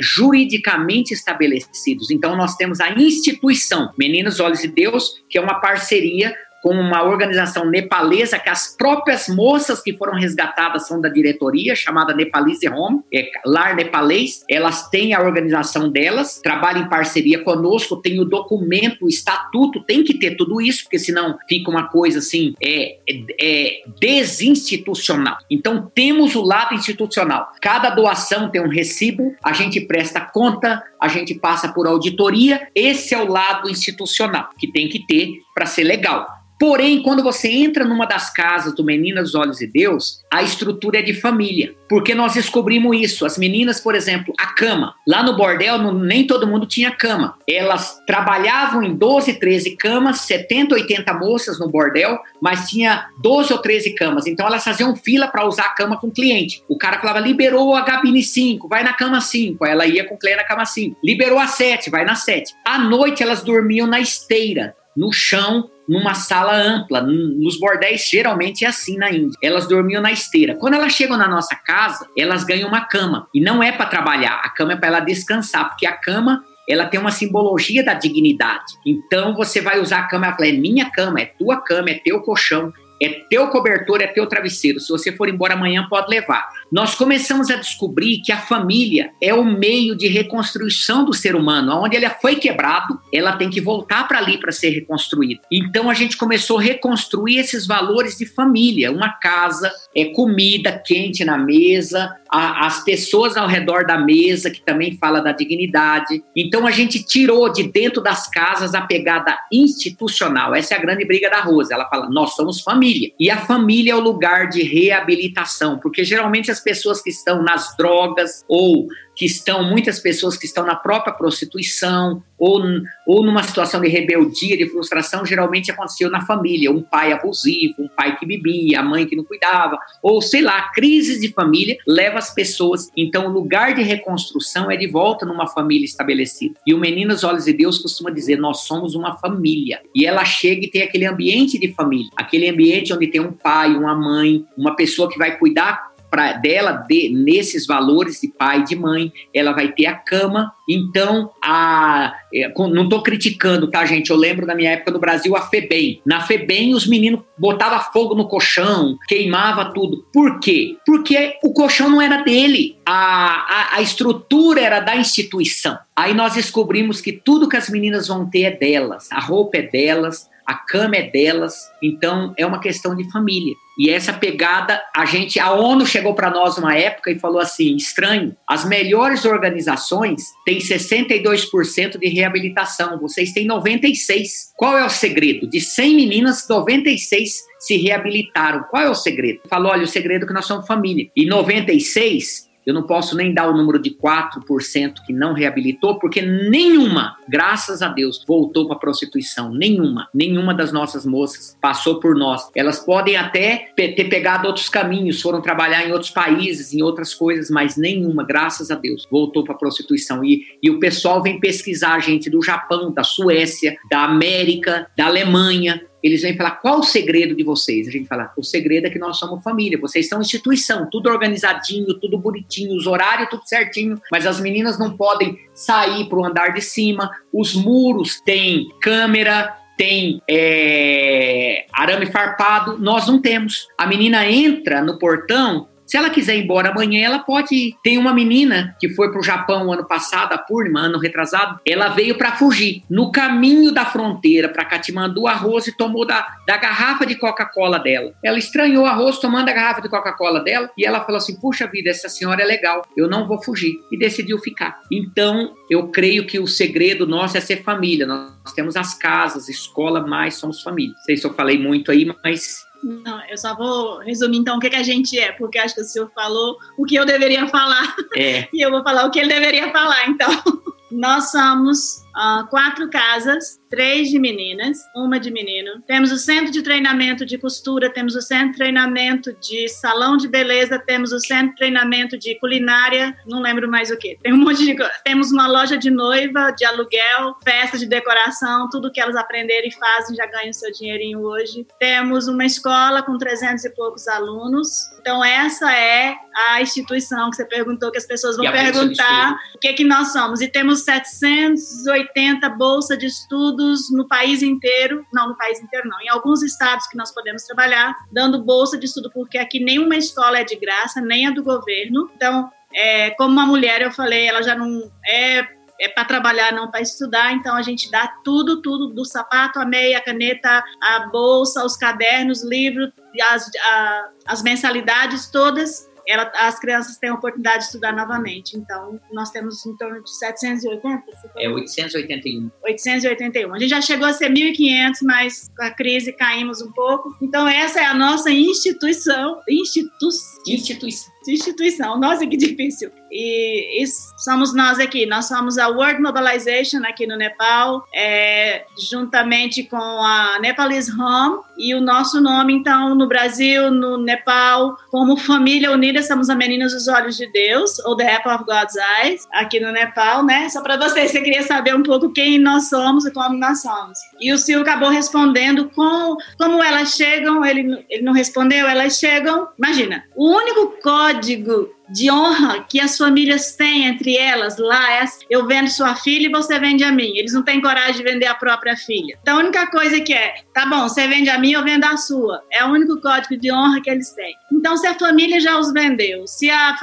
juridicamente estabelecidos. Então nós temos a instituição Meninos Olhos de Deus, que é uma parceria com uma organização nepalesa que as próprias moças que foram resgatadas são da diretoria, chamada Nepalese Home, é, Lar Nepalês. Elas têm a organização delas, trabalham em parceria conosco, tem o documento, o estatuto, tem que ter tudo isso, porque senão fica uma coisa assim, é, é, é desinstitucional. Então temos o lado institucional. Cada doação tem um recibo, a gente presta conta, a gente passa por auditoria. Esse é o lado institucional que tem que ter para ser legal. Porém, quando você entra numa das casas do Meninas dos Olhos de Deus, a estrutura é de família. Porque nós descobrimos isso. As meninas, por exemplo, a cama. Lá no bordel, nem todo mundo tinha cama. Elas trabalhavam em 12, 13 camas, 70, 80 moças no bordel, mas tinha 12 ou 13 camas. Então elas faziam fila para usar a cama com o cliente. O cara falava, liberou a cabine 5, vai na cama 5. Ela ia com o cliente na cama 5. Liberou a 7, vai na 7. À noite elas dormiam na esteira no chão, numa sala ampla. Nos bordéis, geralmente é assim na Índia. Elas dormiam na esteira. Quando elas chegam na nossa casa, elas ganham uma cama. E não é para trabalhar, a cama é para ela descansar, porque a cama ela tem uma simbologia da dignidade. Então você vai usar a cama, ela fala, é minha cama, é tua cama, é teu colchão, é teu cobertor, é teu travesseiro. Se você for embora amanhã, pode levar. Nós começamos a descobrir que a família é o meio de reconstrução do ser humano. Onde ele foi quebrado, ela tem que voltar para ali para ser reconstruída. Então a gente começou a reconstruir esses valores de família. Uma casa, é comida quente na mesa, a, as pessoas ao redor da mesa, que também fala da dignidade. Então a gente tirou de dentro das casas a pegada institucional. Essa é a grande briga da Rosa. Ela fala: nós somos família. E a família é o lugar de reabilitação, porque geralmente as pessoas que estão nas drogas ou que estão, muitas pessoas que estão na própria prostituição ou, ou numa situação de rebeldia, de frustração, geralmente aconteceu na família. Um pai abusivo, um pai que bebia, a mãe que não cuidava, ou sei lá, crises de família leva as pessoas. Então, o lugar de reconstrução é de volta numa família estabelecida. E o Menino dos Olhos de Deus costuma dizer: nós somos uma família. E ela chega e tem aquele ambiente de família, aquele ambiente onde tem um pai, uma mãe, uma pessoa que vai cuidar para dela de, nesses valores de pai e de mãe, ela vai ter a cama. Então, a, é, não estou criticando, tá, gente? Eu lembro da minha época no Brasil, a FEBEM. Na FEBEM, os meninos botavam fogo no colchão, queimava tudo. Por quê? Porque o colchão não era dele, a, a, a estrutura era da instituição. Aí nós descobrimos que tudo que as meninas vão ter é delas, a roupa é delas, a cama é delas, então é uma questão de família. E essa pegada, a gente, a ONU chegou para nós uma época e falou assim: estranho, as melhores organizações têm 62% de reabilitação, vocês têm 96. Qual é o segredo? De 100 meninas, 96 se reabilitaram. Qual é o segredo? Falou: olha, o segredo é que nós somos família. E 96 eu não posso nem dar o número de 4% que não reabilitou, porque nenhuma, graças a Deus, voltou para a prostituição. Nenhuma. Nenhuma das nossas moças passou por nós. Elas podem até ter pegado outros caminhos, foram trabalhar em outros países, em outras coisas, mas nenhuma, graças a Deus, voltou para a prostituição. E, e o pessoal vem pesquisar gente do Japão, da Suécia, da América, da Alemanha, eles vêm falar qual o segredo de vocês? A gente fala, o segredo é que nós somos família, vocês são instituição, tudo organizadinho, tudo bonitinho, os horários tudo certinho, mas as meninas não podem sair para o andar de cima, os muros têm câmera, tem é, arame farpado, nós não temos. A menina entra no portão, se ela quiser ir embora amanhã, ela pode ir. Tem uma menina que foi para o Japão ano passado, a Purnima, ano retrasado, ela veio para fugir. No caminho da fronteira para Katmandu, a Rose tomou da, da garrafa de Coca-Cola dela. Ela estranhou a Rose tomando a garrafa de Coca-Cola dela e ela falou assim: Puxa vida, essa senhora é legal, eu não vou fugir. E decidiu ficar. Então, eu creio que o segredo nosso é ser família. Nós temos as casas, escola, mas somos família. Não sei se eu falei muito aí, mas não, eu só vou resumir então o que, que a gente é, porque acho que o senhor falou o que eu deveria falar. É. [laughs] e eu vou falar o que ele deveria falar, então. [laughs] Nós somos uh, quatro casas, três de meninas, uma de menino. Temos o centro de treinamento de costura, temos o centro de treinamento de salão de beleza, temos o centro de treinamento de culinária, não lembro mais o que. Tem um monte de Temos uma loja de noiva, de aluguel, festa de decoração, tudo que elas aprenderam e fazem já ganham seu dinheirinho hoje. Temos uma escola com 300 e poucos alunos. Então, essa é a instituição que você perguntou, que as pessoas vão perguntar o que, é que nós somos. E temos 780 bolsas de estudos no país inteiro, não no país inteiro, não, em alguns estados que nós podemos trabalhar, dando bolsa de estudo, porque aqui nenhuma escola é de graça, nem a do governo. Então, é, como uma mulher, eu falei, ela já não é é para trabalhar, não para estudar, então a gente dá tudo, tudo, do sapato, a meia, a caneta, a bolsa, os cadernos, livros, as, a, as mensalidades todas ela, as crianças têm a oportunidade de estudar novamente. Então, nós temos em torno de 780? É 881. 881. A gente já chegou a ser 1.500, mas com a crise caímos um pouco. Então, essa é a nossa instituição. Institu instituição. Instituição. Nossa, que difícil. E isso, somos nós aqui. Nós somos a World Mobilization aqui no Nepal, é, juntamente com a Nepalese Home. E o nosso nome, então, no Brasil, no Nepal, como Família Unida, somos a Meninas dos Olhos de Deus, ou The Apple of God's Eyes, aqui no Nepal, né? Só para vocês, você queria saber um pouco quem nós somos e como nós somos. E o Sil acabou respondendo com como elas chegam, ele, ele não respondeu, elas chegam. Imagina, o único código de honra que as famílias têm entre elas lá é eu vendo sua filha e você vende a mim. Eles não têm coragem de vender a própria filha. Então a única coisa que é, tá bom, você vende a mim, eu vendo a sua. É o único código de honra que eles têm. Então se a família já os vendeu, se a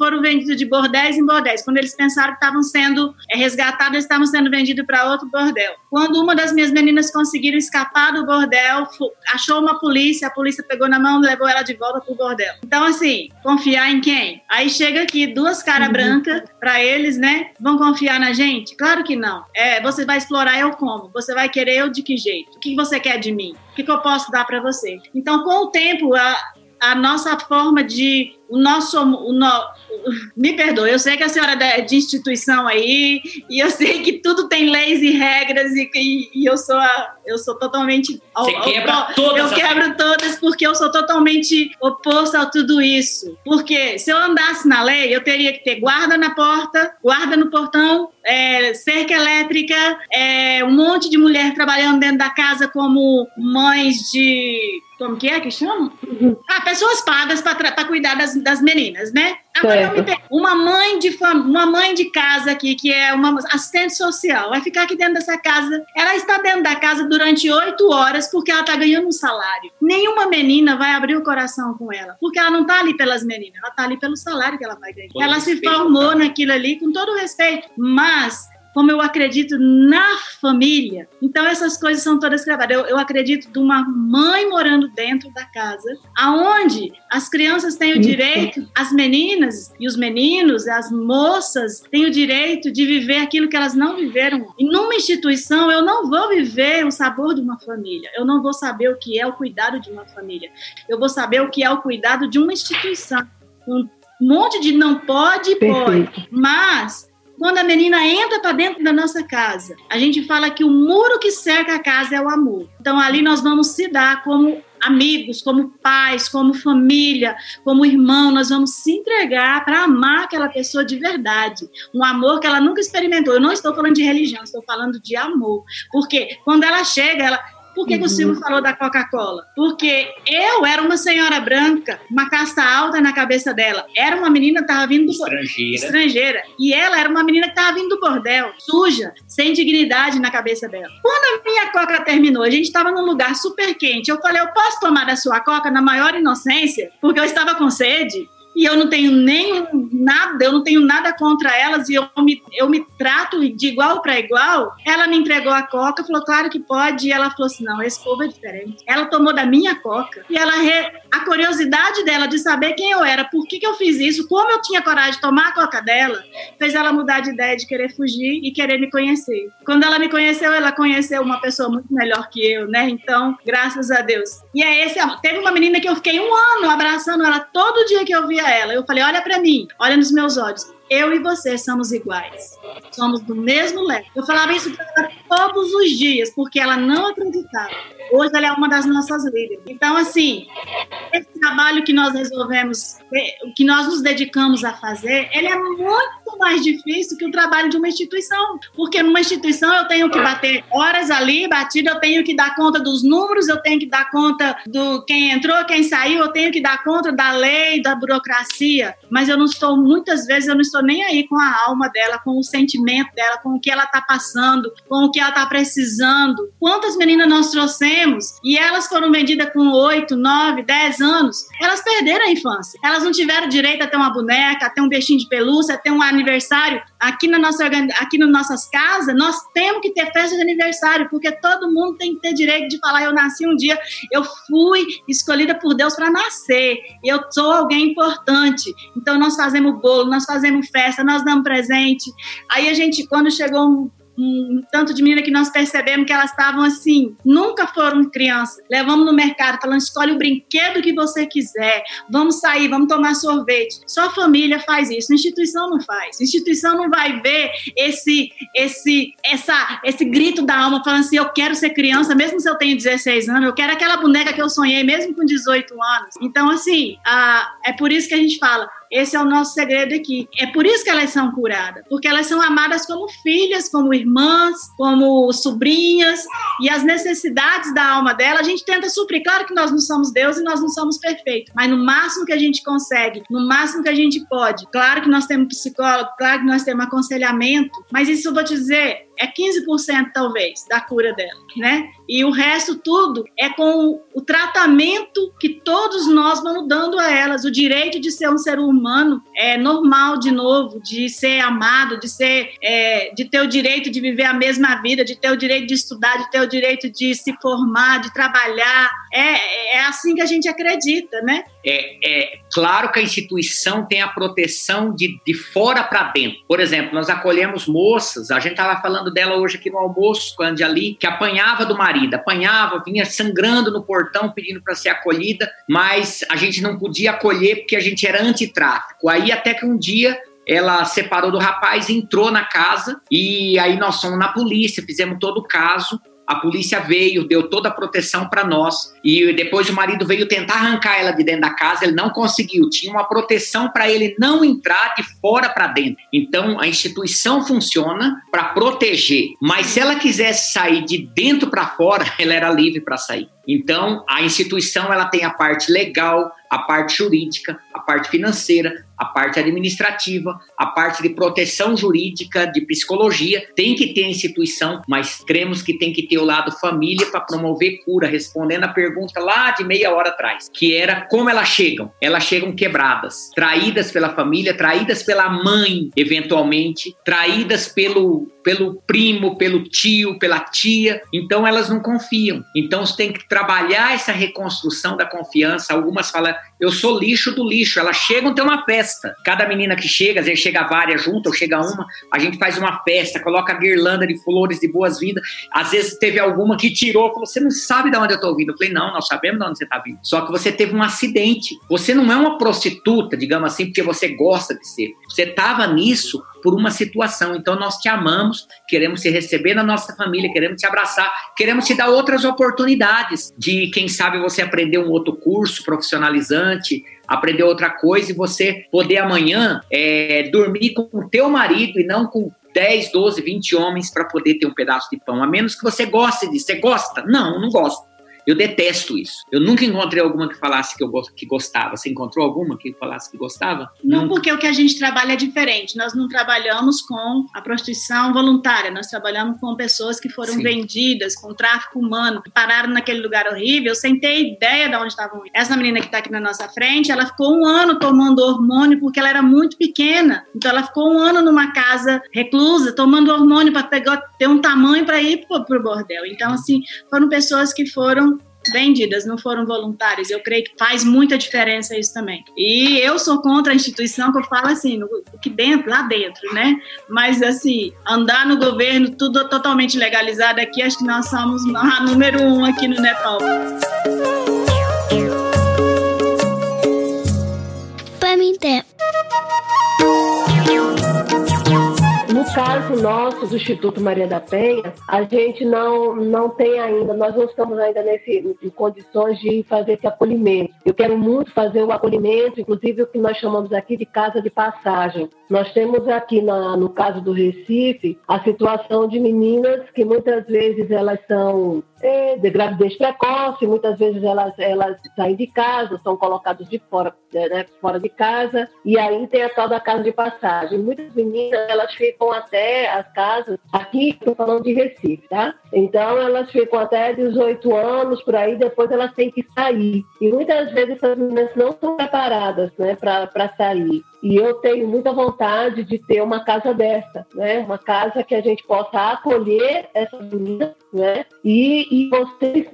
foram vendidos de bordéis em bordéis. Quando eles pensaram que estavam sendo é, resgatados, eles estavam sendo vendidos para outro bordel. Quando uma das minhas meninas conseguiram escapar do bordel, achou uma polícia, a polícia pegou na mão e levou ela de volta para o bordel. Então, assim, confiar em quem? Aí chega aqui duas caras uhum. brancas para eles, né? Vão confiar na gente? Claro que não. É, você vai explorar eu como? Você vai querer eu de que jeito? O que você quer de mim? O que, que eu posso dar para você? Então, com o tempo, a, a nossa forma de o nosso o no, me perdoe, eu sei que a senhora é de instituição aí e eu sei que tudo tem leis e regras e, e, e eu sou a, eu sou totalmente Você quebra todas eu quebro todas porque eu sou totalmente oposta a tudo isso. Porque se eu andasse na lei eu teria que ter guarda na porta guarda no portão é, cerca elétrica é, um monte de mulher trabalhando dentro da casa como mães de como que é que chama? Uhum. Ah, pessoas pagas para cuidar das, das meninas, né? Agora uma mãe de fam... uma mãe de casa aqui que é uma assistente social vai ficar aqui dentro dessa casa. Ela está dentro da casa durante oito horas porque ela está ganhando um salário. Nenhuma menina vai abrir o coração com ela porque ela não está ali pelas meninas, ela está ali pelo salário que ela vai ganhar. ela se formou naquilo ali com todo respeito, mas como eu acredito na família. Então essas coisas são todas gravadas. Eu, eu, acredito de uma mãe morando dentro da casa, aonde as crianças têm o direito, as meninas e os meninos, as moças têm o direito de viver aquilo que elas não viveram. E numa instituição eu não vou viver o sabor de uma família. Eu não vou saber o que é o cuidado de uma família. Eu vou saber o que é o cuidado de uma instituição. Um monte de não pode, pode, mas quando a menina entra para dentro da nossa casa, a gente fala que o muro que cerca a casa é o amor. Então ali nós vamos se dar como amigos, como pais, como família, como irmão, nós vamos se entregar para amar aquela pessoa de verdade. Um amor que ela nunca experimentou. Eu não estou falando de religião, estou falando de amor. Porque quando ela chega, ela por que, uhum. que o uhum. Silvio falou da Coca-Cola? Porque eu era uma senhora branca, uma casta alta na cabeça dela. Era uma menina que estava vindo do estrangeira. estrangeira. E ela era uma menina que estava vindo do bordel, suja, sem dignidade na cabeça dela. Quando a minha Coca terminou, a gente estava num lugar super quente. Eu falei, eu posso tomar da sua Coca na maior inocência? Porque eu estava com sede e eu não tenho nem nada, eu não tenho nada contra elas e eu me, eu me trato de igual para igual. Ela me entregou a coca, falou, claro que pode, e ela falou assim: não, esse povo é diferente. Ela tomou da minha coca e ela re... a curiosidade dela de saber quem eu era, por que, que eu fiz isso, como eu tinha coragem de tomar a coca dela, fez ela mudar de ideia de querer fugir e querer me conhecer. Quando ela me conheceu, ela conheceu uma pessoa muito melhor que eu, né? Então, graças a Deus. E é esse, teve uma menina que eu fiquei um ano abraçando ela todo dia que eu via ela. Eu falei: olha para mim, olha nos meus olhos. Eu e você somos iguais. Somos do mesmo leque. Eu falava isso para ela todos os dias, porque ela não acreditava. Hoje ela é uma das nossas líderes. Então, assim, esse trabalho que nós resolvemos, que nós nos dedicamos a fazer, ele é muito mais difícil que o trabalho de uma instituição. Porque numa instituição eu tenho que bater horas ali, batida, eu tenho que dar conta dos números, eu tenho que dar conta do quem entrou, quem saiu, eu tenho que dar conta da lei, da burocracia. Mas eu não estou, muitas vezes, eu não estou nem aí com a alma dela, com o sentimento dela, com o que ela está passando, com o que ela está precisando. Quantas meninas nós trouxemos e elas foram vendidas com 8, 9, 10 anos, elas perderam a infância. Elas não tiveram direito a ter uma boneca, a ter um bichinho de pelúcia, a ter um aniversário. Aqui na nossa aqui nas nossas casas, nós temos que ter festa de aniversário, porque todo mundo tem que ter direito de falar eu nasci um dia, eu fui escolhida por Deus para nascer, eu sou alguém importante. Então nós fazemos bolo, nós fazemos festa, nós damos presente. Aí a gente quando chegou um um tanto de menina que nós percebemos que elas estavam assim, nunca foram crianças. Levamos no mercado, falando: escolhe o brinquedo que você quiser, vamos sair, vamos tomar sorvete. Só família faz isso, a instituição não faz. A instituição não vai ver esse, esse, essa, esse grito da alma falando assim: eu quero ser criança, mesmo se eu tenho 16 anos, eu quero aquela boneca que eu sonhei, mesmo com 18 anos. Então, assim, a, é por isso que a gente fala esse é o nosso segredo aqui. É por isso que elas são curadas, porque elas são amadas como filhas, como irmãs, como sobrinhas, e as necessidades da alma dela a gente tenta suprir. Claro que nós não somos Deus e nós não somos perfeitos, mas no máximo que a gente consegue, no máximo que a gente pode. Claro que nós temos psicólogo, claro que nós temos aconselhamento, mas isso eu vou te dizer, é 15% talvez da cura dela, né? E o resto tudo é com o tratamento que todos nós vamos dando a elas, o direito de ser um ser humano é normal de novo, de ser amado, de ser, é, de ter o direito de viver a mesma vida, de ter o direito de estudar, de ter o direito de se formar, de trabalhar. É, é assim que a gente acredita, né? É, é claro que a instituição tem a proteção de, de fora para dentro. Por exemplo, nós acolhemos moças, a gente estava falando dela hoje aqui no almoço com a Anjali, que apanhava do marido, apanhava, vinha sangrando no portão pedindo para ser acolhida, mas a gente não podia acolher porque a gente era antitráfico. Aí até que um dia ela separou do rapaz, entrou na casa e aí nós fomos na polícia, fizemos todo o caso a polícia veio, deu toda a proteção para nós. E depois o marido veio tentar arrancar ela de dentro da casa, ele não conseguiu. Tinha uma proteção para ele não entrar de fora para dentro. Então a instituição funciona para proteger. Mas se ela quisesse sair de dentro para fora, [laughs] ela era livre para sair. Então a instituição ela tem a parte legal, a parte jurídica, a parte financeira, a parte administrativa, a parte de proteção jurídica, de psicologia. Tem que ter a instituição, mas cremos que tem que ter o lado família para promover cura, respondendo a pergunta lá de meia hora atrás, que era como elas chegam. Elas chegam quebradas, traídas pela família, traídas pela mãe, eventualmente, traídas pelo pelo primo, pelo tio, pela tia. Então elas não confiam. Então você tem que trabalhar essa reconstrução da confiança. Algumas falam, eu sou lixo do lixo. Elas chegam, tem uma festa. Cada menina que chega, às vezes chega várias juntas, ou chega uma, a gente faz uma festa, coloca guirlanda de flores de boas-vindas. Às vezes teve alguma que tirou, falou, você não sabe de onde eu tô vindo. Eu falei, não, nós sabemos de onde você tá vindo. Só que você teve um acidente. Você não é uma prostituta, digamos assim, porque você gosta de ser. Você tava nisso por uma situação. Então nós te amamos, queremos te receber na nossa família, queremos te abraçar, queremos te dar outras oportunidades de, quem sabe, você aprender um outro curso profissionalizante, aprender outra coisa e você poder amanhã é, dormir com o teu marido e não com 10, 12, 20 homens para poder ter um pedaço de pão. A menos que você goste disso. Você gosta? Não, não gosto. Eu detesto isso. Eu nunca encontrei alguma que falasse que eu que gostava. Você encontrou alguma que falasse que gostava? Não, nunca. porque o que a gente trabalha é diferente. Nós não trabalhamos com a prostituição voluntária, nós trabalhamos com pessoas que foram Sim. vendidas, com tráfico humano, que pararam naquele lugar horrível sem ter ideia de onde estavam. Essa menina que está aqui na nossa frente, ela ficou um ano tomando hormônio porque ela era muito pequena. Então ela ficou um ano numa casa reclusa, tomando hormônio para ter um tamanho para ir para o bordel. Então, assim, foram pessoas que foram vendidas, não foram voluntárias. Eu creio que faz muita diferença isso também. E eu sou contra a instituição que eu falo assim, no, que dentro, lá dentro, né? Mas assim, andar no governo tudo totalmente legalizado aqui, acho que nós somos a número um aqui no Nepal. Nosso Instituto Maria da Penha, a gente não, não tem ainda, nós não estamos ainda nesse, em condições de fazer esse acolhimento. Eu quero muito fazer o acolhimento, inclusive o que nós chamamos aqui de casa de passagem. Nós temos aqui, na, no caso do Recife, a situação de meninas que muitas vezes elas são é, de gravidez precoce, muitas vezes elas, elas saem de casa, são colocadas de fora, né, fora de casa, e aí tem a tal da casa de passagem. Muitas meninas, elas ficam até as casas, aqui estou falando de Recife, tá? Então elas ficam até 18 anos, por aí, depois elas têm que sair. E muitas vezes essas meninas não são preparadas né, para sair. E eu tenho muita vontade de ter uma casa dessa, né? Uma casa que a gente possa acolher essas meninas, né? E, e vocês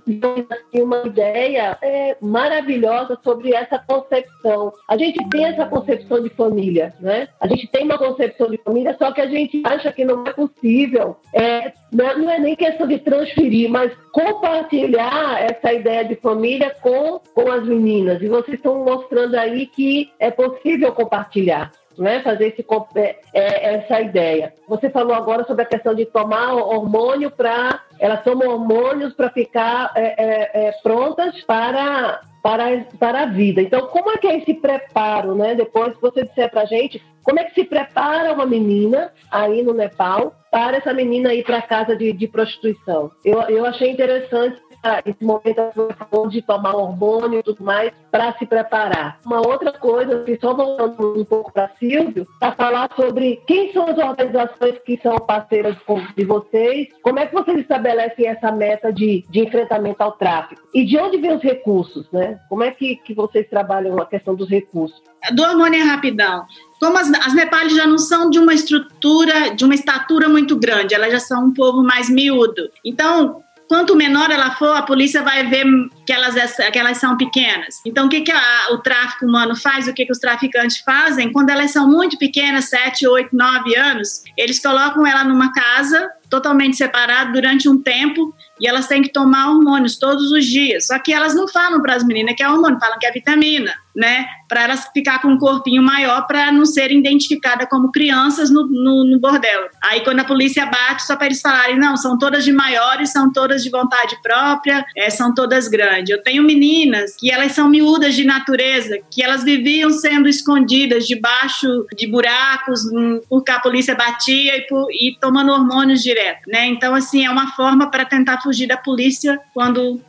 têm uma ideia é, maravilhosa sobre essa concepção. A gente tem essa concepção de família, né? A gente tem uma concepção de família, só que a gente acha que não é possível. É, não é nem questão de transferir, mas compartilhar essa ideia de família com, com as meninas. E vocês estão mostrando aí que é possível compartilhar compartilhar. Né, fazer esse, é, é, essa ideia. Você falou agora sobre a questão de tomar hormônio para. Elas tomam hormônios para ficar é, é, é, prontas para, para, para a vida. Então, como é que é esse preparo, né? Depois que você disser para a gente, como é que se prepara uma menina aí no Nepal para essa menina ir para casa de, de prostituição? Eu, eu achei interessante esse momento de tomar hormônio e tudo mais para se preparar. Uma outra coisa, que só voltando um pouco para Silvio, para falar sobre quem são as organizações que são parceiras de vocês, como é que vocês estabelecem essa meta de, de enfrentamento ao tráfico e de onde vêm os recursos, né? Como é que, que vocês trabalham a questão dos recursos? Do hormônio é rapidão. Como as, as Nepali já não são de uma estrutura, de uma estatura muito grande, elas já são um povo mais miúdo. Então, quanto menor ela for, a polícia vai ver que elas, que elas são pequenas. Então, o que, que a, o tráfico humano faz, o que, que os traficantes fazem? Quando elas são muito pequenas, 7, 8, 9 anos, eles colocam ela numa casa totalmente separada durante um tempo e elas têm que tomar hormônios todos os dias. Só que elas não falam para as meninas que é hormônio, falam que é vitamina, né? Para elas ficar com um corpinho maior para não serem identificadas como crianças no, no, no, bordel. Aí quando a polícia bate, só para eles falarem, não, são todas de maiores, são todas de vontade própria, é, são todas grandes. Eu tenho meninas que elas são miúdas de natureza, que elas viviam sendo escondidas debaixo de buracos, hum, porque a polícia batia e, e tomando hormônios direto, né? Então, assim, é uma forma para tentar fugir da polícia quando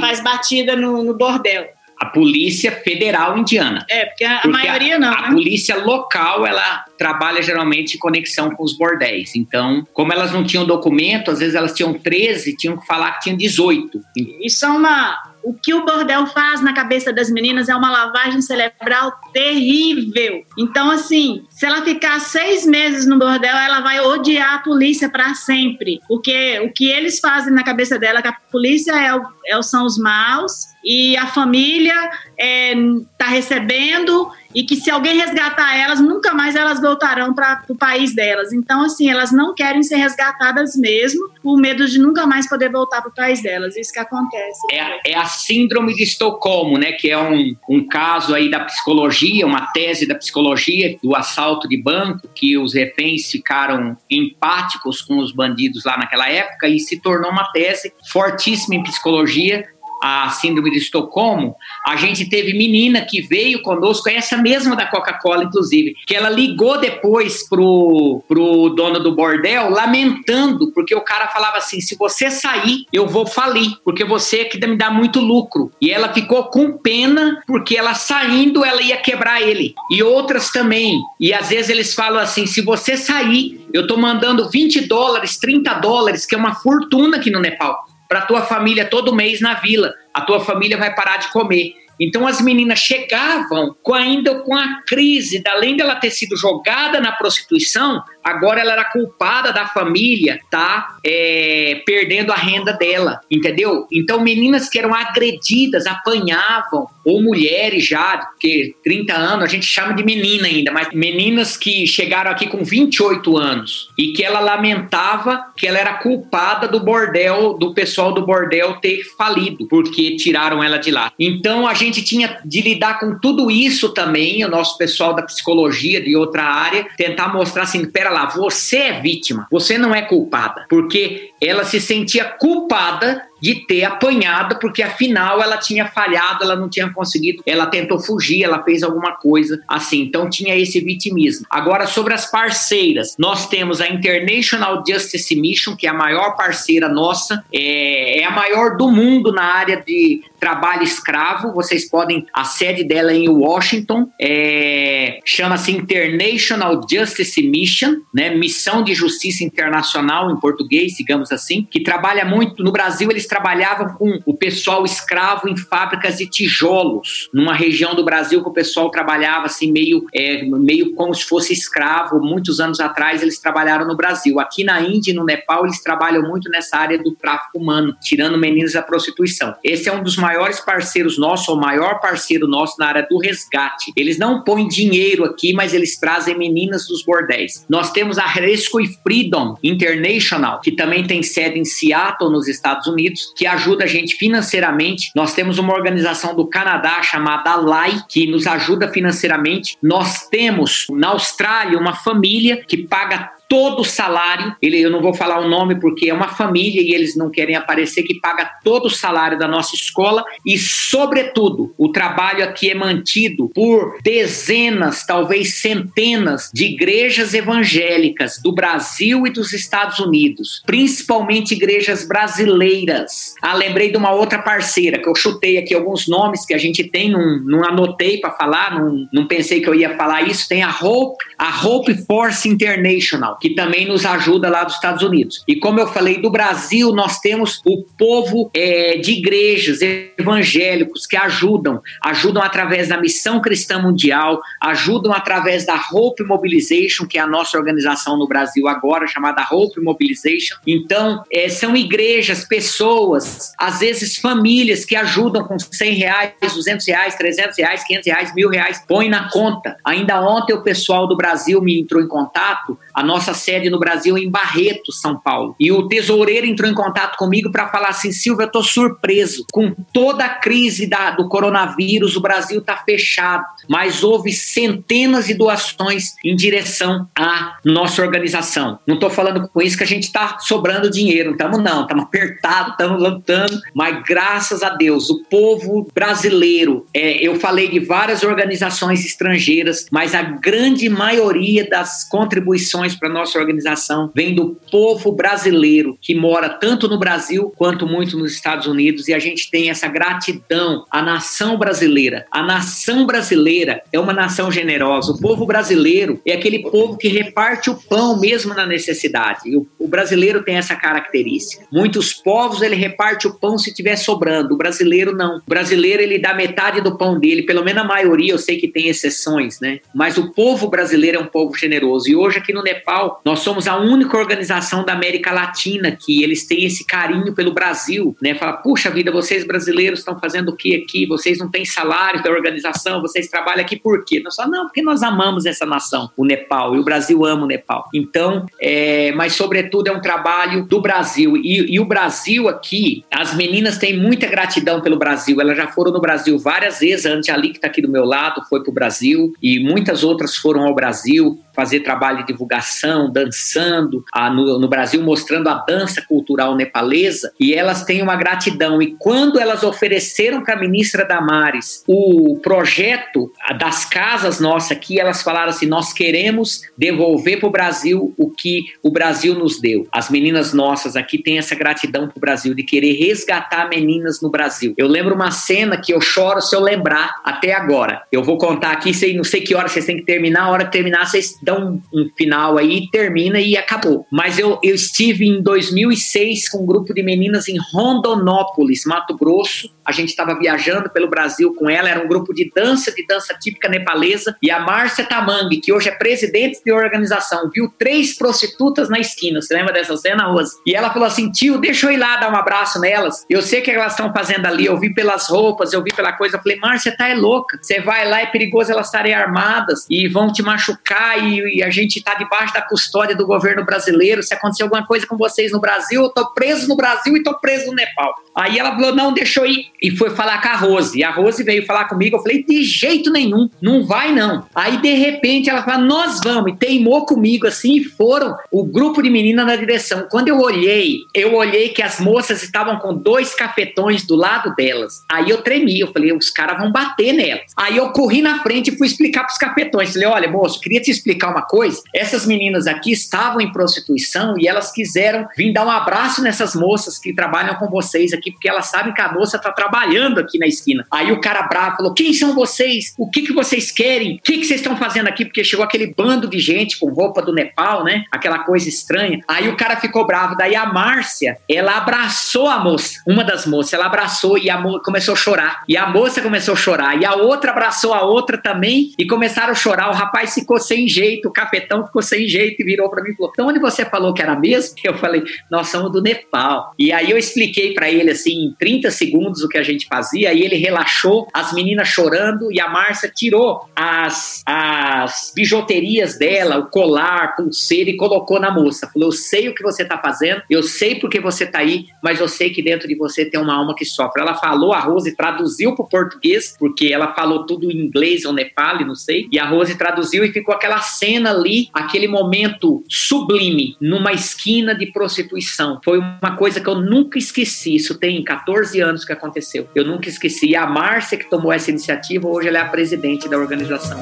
faz batida no, no, bordel. A polícia federal indiana. É, porque a, porque maioria não. A, né? polícia local, ela trabalha geralmente em conexão com os bordéis. Então, como elas não tinham documento, às vezes elas tinham 13, tinham que falar que tinham 18. Isso é uma o que o bordel faz na cabeça das meninas é uma lavagem cerebral terrível. Então, assim, se ela ficar seis meses no bordel, ela vai odiar a polícia para sempre. Porque o que eles fazem na cabeça dela, é que a polícia é, o, é são os maus e a família está é, tá recebendo e que se alguém resgatar elas, nunca mais elas voltarão para o país delas. Então, assim, elas não querem ser resgatadas mesmo, por medo de nunca mais poder voltar para o país delas. Isso que acontece. É, é, a síndrome de Estocolmo, né? Que é um, um caso aí da psicologia, uma tese da psicologia do assalto de banco, que os reféns ficaram empáticos com os bandidos lá naquela época e se tornou uma tese fortíssima em psicologia a síndrome de Estocolmo, a gente teve menina que veio conosco, essa mesma da Coca-Cola, inclusive, que ela ligou depois pro, pro dono do bordel, lamentando, porque o cara falava assim: se você sair, eu vou falir, porque você é que me dá muito lucro. E ela ficou com pena, porque ela saindo, ela ia quebrar ele. E outras também. E às vezes eles falam assim: se você sair, eu tô mandando 20 dólares, 30 dólares, que é uma fortuna aqui no Nepal para tua família todo mês na vila. A tua família vai parar de comer. Então as meninas chegavam com, ainda com a crise, além dela ter sido jogada na prostituição, agora ela era culpada da família, tá? É, perdendo a renda dela, entendeu? Então, meninas que eram agredidas, apanhavam, ou mulheres já, porque 30 anos a gente chama de menina ainda, mas meninas que chegaram aqui com 28 anos e que ela lamentava que ela era culpada do bordel, do pessoal do bordel ter falido, porque tiraram ela de lá. Então, a gente gente tinha de lidar com tudo isso também, o nosso pessoal da psicologia, de outra área, tentar mostrar assim: pera lá, você é vítima, você não é culpada, porque ela se sentia culpada de ter apanhado, porque afinal ela tinha falhado, ela não tinha conseguido, ela tentou fugir, ela fez alguma coisa assim. Então tinha esse vitimismo. Agora, sobre as parceiras, nós temos a International Justice Mission, que é a maior parceira nossa, é, é a maior do mundo na área de trabalho escravo. Vocês podem, a sede dela é em Washington, é, chama-se International Justice Mission, né? Missão de Justiça Internacional em português, digamos assim, que trabalha muito no Brasil. Eles trabalhavam com o pessoal escravo em fábricas de tijolos, numa região do Brasil que o pessoal trabalhava assim meio, é, meio como se fosse escravo. Muitos anos atrás eles trabalharam no Brasil. Aqui na Índia e no Nepal eles trabalham muito nessa área do tráfico humano, tirando meninos da prostituição. Esse é um dos maiores parceiros nossos, o maior parceiro nosso na área do resgate. Eles não põem dinheiro aqui, mas eles trazem meninas dos bordéis. Nós temos a Rescue Freedom International, que também tem sede em Seattle, nos Estados Unidos que ajuda a gente financeiramente. Nós temos uma organização do Canadá chamada LAI, que nos ajuda financeiramente. Nós temos na Austrália uma família que paga todo o salário. Ele, eu não vou falar o nome porque é uma família e eles não querem aparecer, que paga todo o salário da nossa escola e, sobretudo, o trabalho aqui é mantido por dezenas, talvez centenas de igrejas evangélicas do Brasil e dos Estados Unidos, principalmente igrejas brasileiras. Ah, lembrei de uma outra parceira que eu chutei aqui alguns nomes que a gente tem, não, não anotei para falar, não, não pensei que eu ia falar isso. Tem a Hope, a Hope Force International que também nos ajuda lá dos Estados Unidos. E como eu falei, do Brasil, nós temos o povo é, de igrejas evangélicos que ajudam, ajudam através da Missão Cristã Mundial, ajudam através da Hope Mobilization, que é a nossa organização no Brasil agora, chamada Hope Mobilization. Então, é, são igrejas, pessoas, às vezes famílias que ajudam com 100 reais, 200 reais, 300 reais, 500 reais, mil reais, põe na conta. Ainda ontem o pessoal do Brasil me entrou em contato, a nossa nossa sede no Brasil em Barreto, São Paulo. E o tesoureiro entrou em contato comigo para falar assim: Silvia, eu estou surpreso. Com toda a crise da, do coronavírus, o Brasil está fechado, mas houve centenas de doações em direção à nossa organização. Não estou falando com isso que a gente está sobrando dinheiro, não estamos não, estamos apertados, estamos lutando, mas graças a Deus, o povo brasileiro, é, eu falei de várias organizações estrangeiras, mas a grande maioria das contribuições para nossa organização vem do povo brasileiro que mora tanto no Brasil quanto muito nos Estados Unidos e a gente tem essa gratidão à nação brasileira. A nação brasileira é uma nação generosa. O povo brasileiro é aquele povo que reparte o pão mesmo na necessidade. O, o brasileiro tem essa característica. Muitos povos ele reparte o pão se tiver sobrando. O brasileiro não. O brasileiro ele dá metade do pão dele, pelo menos a maioria, eu sei que tem exceções, né? Mas o povo brasileiro é um povo generoso. E hoje aqui no Nepal nós somos a única organização da América Latina que eles têm esse carinho pelo Brasil, né? Fala, puxa vida, vocês brasileiros estão fazendo o que aqui? Vocês não têm salário da organização, vocês trabalham aqui por quê? Nós falamos, não, porque nós amamos essa nação, o Nepal, e o Brasil ama o Nepal. Então, é, mas sobretudo é um trabalho do Brasil. E, e o Brasil aqui, as meninas têm muita gratidão pelo Brasil. Elas já foram no Brasil várias vezes. A Ali, que está aqui do meu lado, foi para o Brasil, e muitas outras foram ao Brasil fazer trabalho de divulgação, dançando a, no, no, Brasil, mostrando a dança cultural nepalesa, e elas têm uma gratidão. E quando elas ofereceram para a ministra Damares o projeto das casas nossas aqui, elas falaram assim: nós queremos devolver para o Brasil o que o Brasil nos deu. As meninas nossas aqui têm essa gratidão para o Brasil, de querer resgatar meninas no Brasil. Eu lembro uma cena que eu choro se eu lembrar até agora. Eu vou contar aqui, sei, não sei que hora vocês têm que terminar, a hora que terminar, vocês dão um, final aí, termina e acabou. Mas eu, eu estive em 2006 com um grupo de meninas em Rondonópolis, Mato Grosso. A gente estava viajando pelo Brasil com ela, era um grupo de dança, de dança típica nepalesa. E a Márcia Tamangue, que hoje é presidente de organização, viu três prostitutas na esquina. Você lembra dessa cena, Rosa? E ela falou assim: tio, deixa eu ir lá dar um abraço nelas. Eu sei o que elas estão fazendo ali, eu vi pelas roupas, eu vi pela coisa. Eu falei, Márcia, tá é louca. Você vai lá, é perigoso elas estarem armadas e vão te machucar e e, a gente está debaixo da custódia do governo brasileiro. Se acontecer alguma coisa com vocês no Brasil, eu estou preso no Brasil e estou preso no Nepal. Aí ela falou: não, deixa eu ir. E foi falar com a Rose. E a Rose veio falar comigo, eu falei, de jeito nenhum, não vai não. Aí, de repente, ela fala, nós vamos, e teimou comigo assim, e foram o grupo de meninas na direção. Quando eu olhei, eu olhei que as moças estavam com dois cafetões do lado delas. Aí eu tremi, eu falei, os caras vão bater nelas. Aí eu corri na frente e fui explicar pros cafetões. Falei, olha, moço, queria te explicar uma coisa. Essas meninas aqui estavam em prostituição e elas quiseram vir dar um abraço nessas moças que trabalham com vocês aqui, porque elas sabem que a moça tá trabalhando aqui na esquina. Aí o cara bravo falou: quem são vocês? O que, que vocês querem? O que, que vocês estão fazendo aqui? Porque chegou aquele bando de gente com roupa do Nepal, né? Aquela coisa estranha. Aí o cara ficou bravo. Daí a Márcia, ela abraçou a moça, uma das moças, ela abraçou e a começou a chorar. E a moça começou a chorar. E a outra abraçou a outra também e começaram a chorar. O rapaz ficou sem jeito, o cafetão ficou sem jeito e virou para mim e falou: Então, onde você falou que era mesmo? [laughs] Eu falei: Nós somos do Nepal. E aí eu expliquei para ele, assim, em 30 segundos o que a gente fazia. E ele relaxou, as meninas chorando. E a Márcia tirou as, as bijuterias dela, o colar, pulseira e colocou na moça. Falou: Eu sei o que você tá fazendo, eu sei porque você tá aí, mas eu sei que dentro de você tem uma alma que sofre. Ela falou, a Rose traduziu pro português, porque ela falou tudo em inglês ou nepali, não sei. E a Rose traduziu e ficou aquela cena ali, aquele momento sublime, numa esquina de prostituição. Foi uma coisa que eu nunca esqueci. Isso tem 14 anos que aconteceu. Eu nunca esqueci. E a Márcia, que tomou essa iniciativa, hoje ela é a presidente da organização.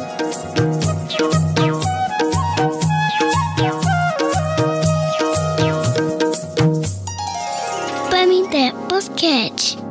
Pamité Podcast.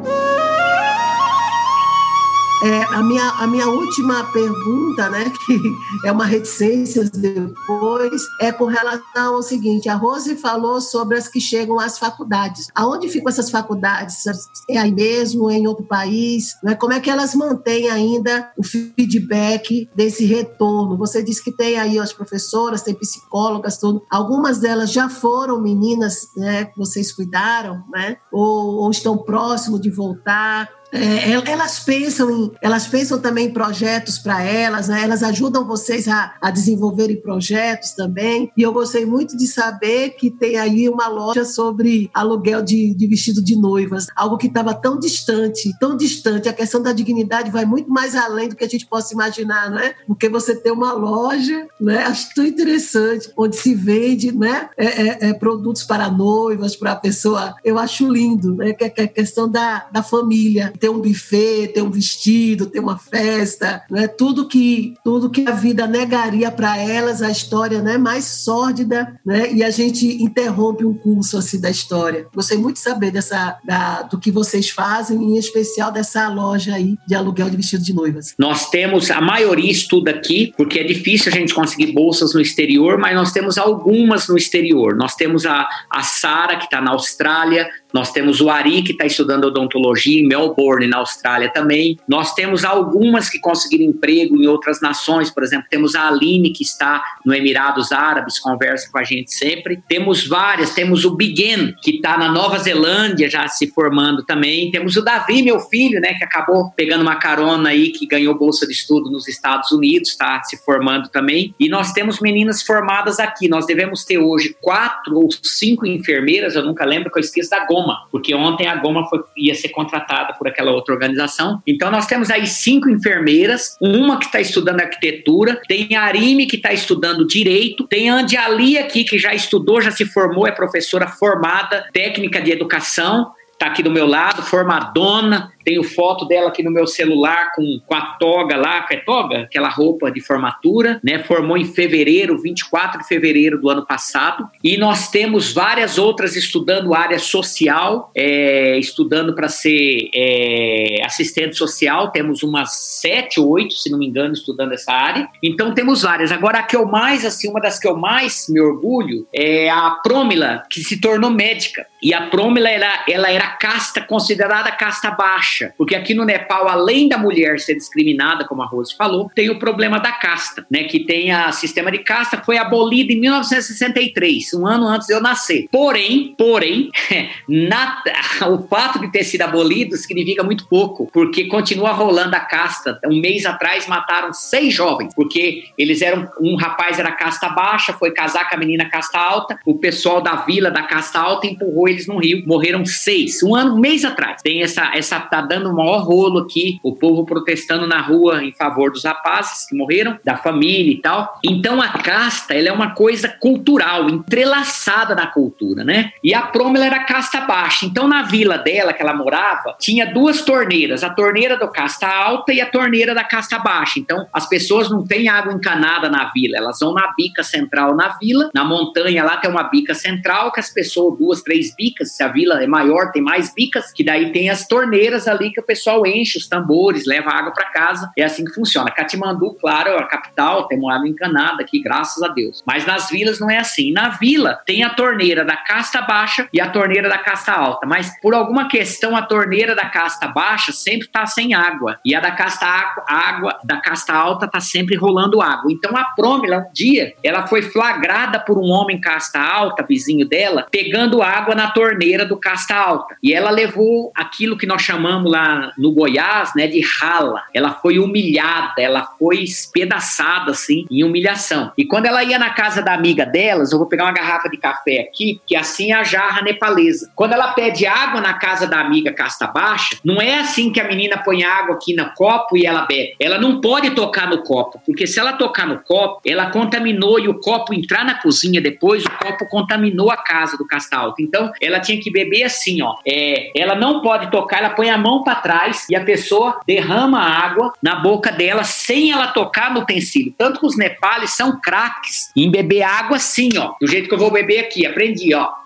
É, a, minha, a minha última pergunta, né, [laughs] que é uma reticência depois, é com relação ao seguinte: a Rose falou sobre as que chegam às faculdades. Aonde ficam essas faculdades? É aí mesmo, é em outro país? Né? Como é que elas mantêm ainda o feedback desse retorno? Você disse que tem aí as professoras, tem psicólogas, tudo. Algumas delas já foram meninas né, que vocês cuidaram, né? Ou, ou estão próximos de voltar. É, elas pensam em, elas pensam também em projetos para elas, né? elas ajudam vocês a, a desenvolverem projetos também. E eu gostei muito de saber que tem aí uma loja sobre aluguel de, de vestido de noivas, algo que estava tão distante, tão distante. A questão da dignidade vai muito mais além do que a gente possa imaginar, né? Porque você tem uma loja, né? Acho tão interessante, onde se vende, né? É, é, é produtos para noivas, para a pessoa. Eu acho lindo, né? Que, que é a questão da, da família ter um buffet, ter um vestido, ter uma festa, né? Tudo que tudo que a vida negaria para elas, a história, né, mais sórdida, né? E a gente interrompe um curso assim da história. Gostei muito de saber dessa da, do que vocês fazem, em especial dessa loja aí de aluguel de vestido de noivas. Nós temos a maioria estuda aqui, porque é difícil a gente conseguir bolsas no exterior, mas nós temos algumas no exterior. Nós temos a, a Sara que está na Austrália, nós temos o Ari, que está estudando odontologia em Melbourne, na Austrália também. Nós temos algumas que conseguiram emprego em outras nações, por exemplo, temos a Aline, que está no Emirados Árabes, conversa com a gente sempre. Temos várias, temos o Biguen, que está na Nova Zelândia, já se formando também. Temos o Davi, meu filho, né, que acabou pegando uma carona aí, que ganhou bolsa de estudo nos Estados Unidos, está se formando também. E nós temos meninas formadas aqui. Nós devemos ter hoje quatro ou cinco enfermeiras, eu nunca lembro, que eu esqueço da porque ontem a Goma foi, ia ser contratada por aquela outra organização. Então nós temos aí cinco enfermeiras, uma que está estudando arquitetura, tem a Arime que está estudando direito, tem a Andiali aqui que já estudou, já se formou, é professora formada, técnica de educação, está aqui do meu lado, formadona, tenho foto dela aqui no meu celular com, com a toga lá, que é toga? Aquela roupa de formatura, né? Formou em fevereiro, 24 de fevereiro do ano passado. E nós temos várias outras estudando área social, é, estudando para ser é, assistente social. Temos umas sete ou oito, se não me engano, estudando essa área. Então temos várias. Agora, a que eu mais, assim, uma das que eu mais me orgulho é a Promila, que se tornou médica. E a Promila, era, ela era casta, considerada casta baixa porque aqui no Nepal, além da mulher ser discriminada, como a Rose falou, tem o problema da casta, né? Que tem a sistema de casta foi abolido em 1963, um ano antes de eu nascer. Porém, porém, [laughs] na, o fato de ter sido abolido significa muito pouco, porque continua rolando a casta. Um mês atrás mataram seis jovens, porque eles eram um rapaz era casta baixa, foi casar com a menina casta alta, o pessoal da vila da casta alta empurrou eles no rio. Morreram seis, um ano, um mês atrás. Tem essa, essa tá dando o maior rolo aqui, o povo protestando na rua em favor dos rapazes que morreram, da família e tal. Então a casta, ela é uma coisa cultural, entrelaçada na cultura, né? E a Prômila era casta baixa. Então na vila dela que ela morava, tinha duas torneiras, a torneira do casta alta e a torneira da casta baixa. Então as pessoas não têm água encanada na vila, elas vão na bica central na vila, na montanha lá tem uma bica central que as pessoas, duas, três bicas, se a vila é maior, tem mais bicas, que daí tem as torneiras ali que o pessoal enche os tambores, leva água para casa. É assim que funciona. Catimandu, claro, é a capital, tem água encanada aqui, graças a Deus. Mas nas vilas não é assim. Na vila tem a torneira da casta baixa e a torneira da casta alta, mas por alguma questão a torneira da casta baixa sempre está sem água e a da casta água da casta alta está sempre rolando água. Então a Prômila um dia ela foi flagrada por um homem casta alta, vizinho dela, pegando água na torneira do casta alta. E ela levou aquilo que nós chamamos lá no Goiás, né, de rala. Ela foi humilhada, ela foi espedaçada assim em humilhação. E quando ela ia na casa da amiga delas, eu vou pegar uma garrafa de café aqui, que assim é a jarra nepalesa. Quando ela pede água na casa da amiga casta baixa, não é assim que a menina põe água aqui no copo e ela bebe. Ela não pode tocar no copo, porque se ela tocar no copo, ela contaminou e o copo entrar na cozinha depois, o copo contaminou a casa do casta alta. Então, ela tinha que beber assim, ó. É, ela não pode tocar, ela põe a mão para trás e a pessoa derrama água na boca dela sem ela tocar no utensílio. Tanto que os nepales são craques em beber água assim, ó. Do jeito que eu vou beber aqui, aprendi, ó.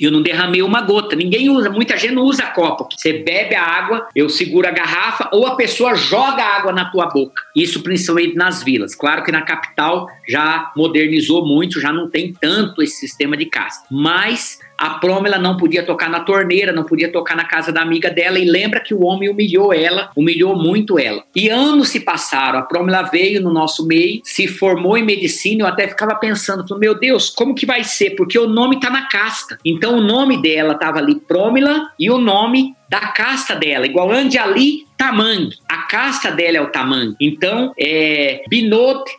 Eu não derramei uma gota. Ninguém usa, muita gente não usa copo. Você bebe a água, eu seguro a garrafa ou a pessoa joga a água na tua boca. Isso principalmente nas vilas. Claro que na capital já modernizou muito, já não tem tanto esse sistema de casa. Mas a Prômila não podia tocar na torneira, não podia tocar na casa da amiga dela e lembra que o homem humilhou ela, humilhou muito ela. E anos se passaram, a Prômila veio no nosso meio, se formou em medicina, eu até ficava pensando, meu Deus, como que vai ser? Porque o nome tá na casta. Então o nome dela tava ali Prômila e o nome da casta dela, igual Anjali Tamang. A casta dela é o Tamang. Então, é,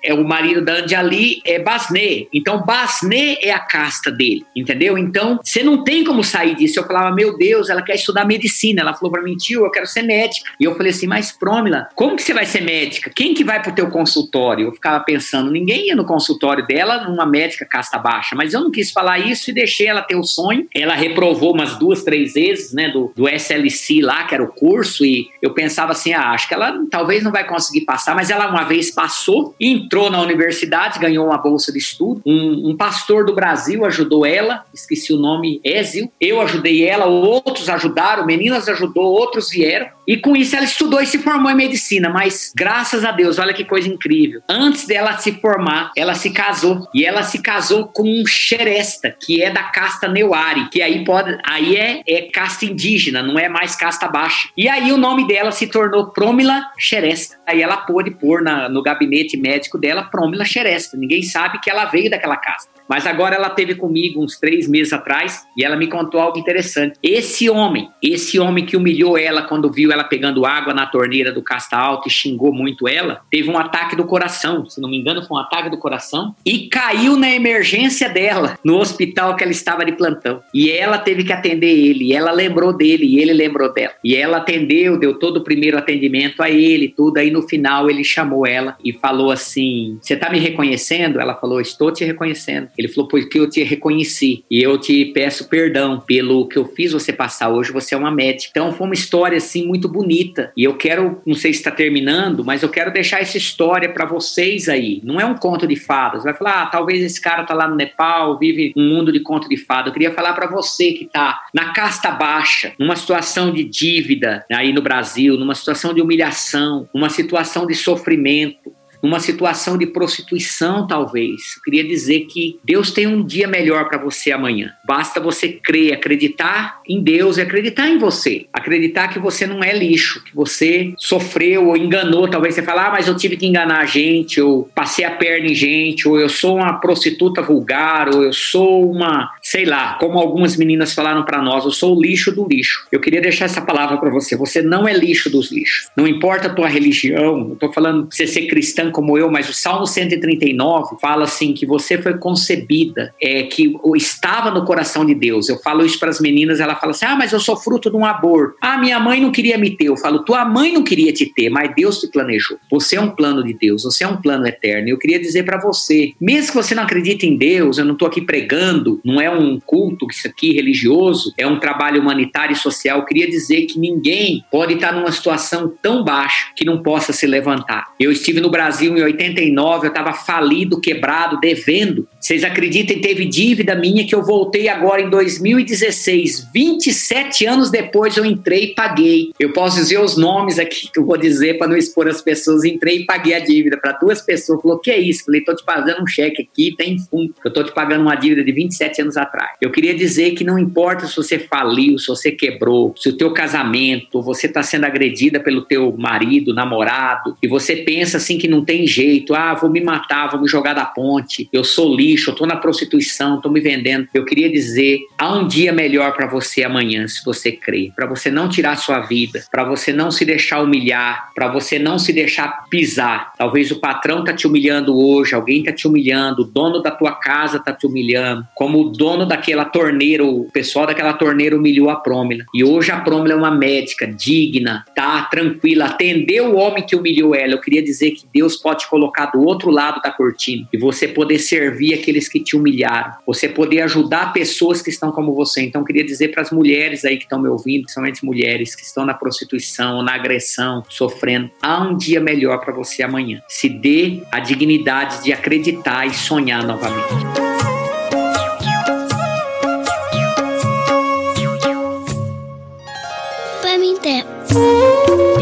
é o marido da Anjali, é Basne. Então, Basne é a casta dele, entendeu? Então, você não tem como sair disso. Eu falava, meu Deus, ela quer estudar medicina. Ela falou para mim, tio, eu quero ser médica. E eu falei assim, mas Promila, como que você vai ser médica? Quem que vai pro teu consultório? Eu ficava pensando, ninguém ia no consultório dela numa médica casta baixa. Mas eu não quis falar isso e deixei ela ter o sonho. Ela reprovou umas duas, três vezes, né, do, do SLC lá, que era o curso, e eu pensava assim, ah, acho que ela talvez não vai conseguir passar, mas ela uma vez passou, entrou na universidade, ganhou uma bolsa de estudo. Um, um pastor do Brasil ajudou ela, esqueci o nome, Ézio. Eu ajudei ela, outros ajudaram, meninas ajudou, outros vieram. E com isso ela estudou e se formou em medicina, mas graças a Deus, olha que coisa incrível. Antes dela se formar, ela se casou. E ela se casou com um xeresta, que é da casta Neuari, que aí pode, aí é, é casta indígena, não é mais casta baixa. E aí o nome dela se tornou Promila Xeresta. Aí ela pôde pôr na, no gabinete médico dela Promila Xeresta. Ninguém sabe que ela veio daquela casta. Mas agora ela teve comigo uns três meses atrás e ela me contou algo interessante. Esse homem, esse homem que humilhou ela quando viu ela pegando água na torneira do Casta Alta e xingou muito ela, teve um ataque do coração. Se não me engano, foi um ataque do coração e caiu na emergência dela no hospital que ela estava de plantão. E ela teve que atender ele. E ela lembrou dele e ele lembrou dela. E ela atendeu, deu todo o primeiro atendimento a ele, tudo. Aí no final ele chamou ela e falou assim: Você está me reconhecendo? Ela falou: Estou te reconhecendo. Ele falou, porque eu te reconheci e eu te peço perdão pelo que eu fiz você passar hoje, você é uma médica. Então foi uma história assim muito bonita e eu quero, não sei se está terminando, mas eu quero deixar essa história para vocês aí. Não é um conto de fadas. Vai falar, ah, talvez esse cara tá lá no Nepal, vive um mundo de conto de fadas. Eu queria falar para você que tá na casta baixa, numa situação de dívida aí no Brasil, numa situação de humilhação, numa situação de sofrimento, numa situação de prostituição, talvez. Eu queria dizer que Deus tem um dia melhor para você amanhã. Basta você crer, acreditar em Deus e acreditar em você. Acreditar que você não é lixo, que você sofreu ou enganou. Talvez você fale, ah, mas eu tive que enganar a gente, ou passei a perna em gente, ou eu sou uma prostituta vulgar, ou eu sou uma sei lá, como algumas meninas falaram para nós, eu sou o lixo do lixo. Eu queria deixar essa palavra para você. Você não é lixo dos lixos. Não importa a tua religião, não estou falando você ser cristã como eu, mas o Salmo 139 fala assim que você foi concebida, é que estava no coração de Deus. Eu falo isso para as meninas, ela fala assim: "Ah, mas eu sou fruto de um aborto. Ah, minha mãe não queria me ter". Eu falo: "Tua mãe não queria te ter, mas Deus te planejou. Você é um plano de Deus, você é um plano eterno". Eu queria dizer para você, mesmo que você não acredite em Deus, eu não estou aqui pregando, não é um culto isso aqui religioso, é um trabalho humanitário e social. Eu queria dizer que ninguém pode estar numa situação tão baixa que não possa se levantar. Eu estive no Brasil em 89, eu estava falido, quebrado, devendo. Vocês acreditam, teve dívida minha que eu voltei agora em 2016. 27 anos depois eu entrei e paguei. Eu posso dizer os nomes aqui que eu vou dizer para não expor as pessoas. Entrei e paguei a dívida para duas pessoas. Falou: que é isso? Falei: tô te fazendo um cheque aqui, tem fundo. Eu tô te pagando uma dívida de 27 anos atrás. Eu queria dizer que não importa se você faliu, se você quebrou, se o teu casamento, você está sendo agredida pelo teu marido, namorado, e você pensa assim que não tem jeito, ah, vou me matar, vou me jogar da ponte, eu sou lixo, eu tô na prostituição, tô me vendendo. Eu queria dizer, há um dia melhor para você amanhã, se você crer, para você não tirar sua vida, para você não se deixar humilhar, para você não se deixar pisar. Talvez o patrão tá te humilhando hoje, alguém tá te humilhando, o dono da tua casa tá te humilhando, como o dono daquela torneira, o pessoal daquela torneira humilhou a Prômila. E hoje a Prômila é uma médica digna, tá tranquila, atendeu o homem que humilhou ela. Eu queria dizer que Deus pode colocar do outro lado da cortina e você poder servir aqueles que te humilharam, você poder ajudar pessoas que estão como você. Então, queria dizer para as mulheres aí que estão me ouvindo, principalmente mulheres que estão na prostituição, na agressão, sofrendo, há um dia melhor para você amanhã. Se dê a dignidade de acreditar e sonhar novamente.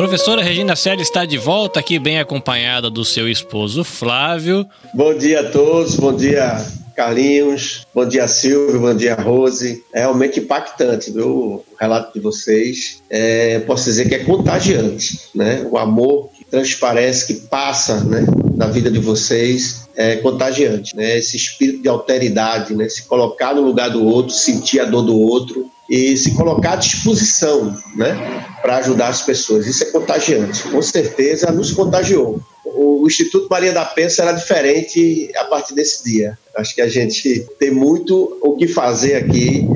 Professora Regina Célia está de volta aqui, bem acompanhada do seu esposo Flávio. Bom dia a todos, bom dia Carlinhos, bom dia Silvio, bom dia Rose. É realmente impactante, viu? O relato de vocês. É, posso dizer que é contagiante, né? O amor que transparece, que passa, né? Na vida de vocês é contagiante, né? Esse espírito de alteridade, né? Se colocar no lugar do outro, sentir a dor do outro, e se colocar à disposição né, para ajudar as pessoas. Isso é contagiante. Com certeza nos contagiou. O Instituto Maria da Penha será diferente a partir desse dia. Acho que a gente tem muito o que fazer aqui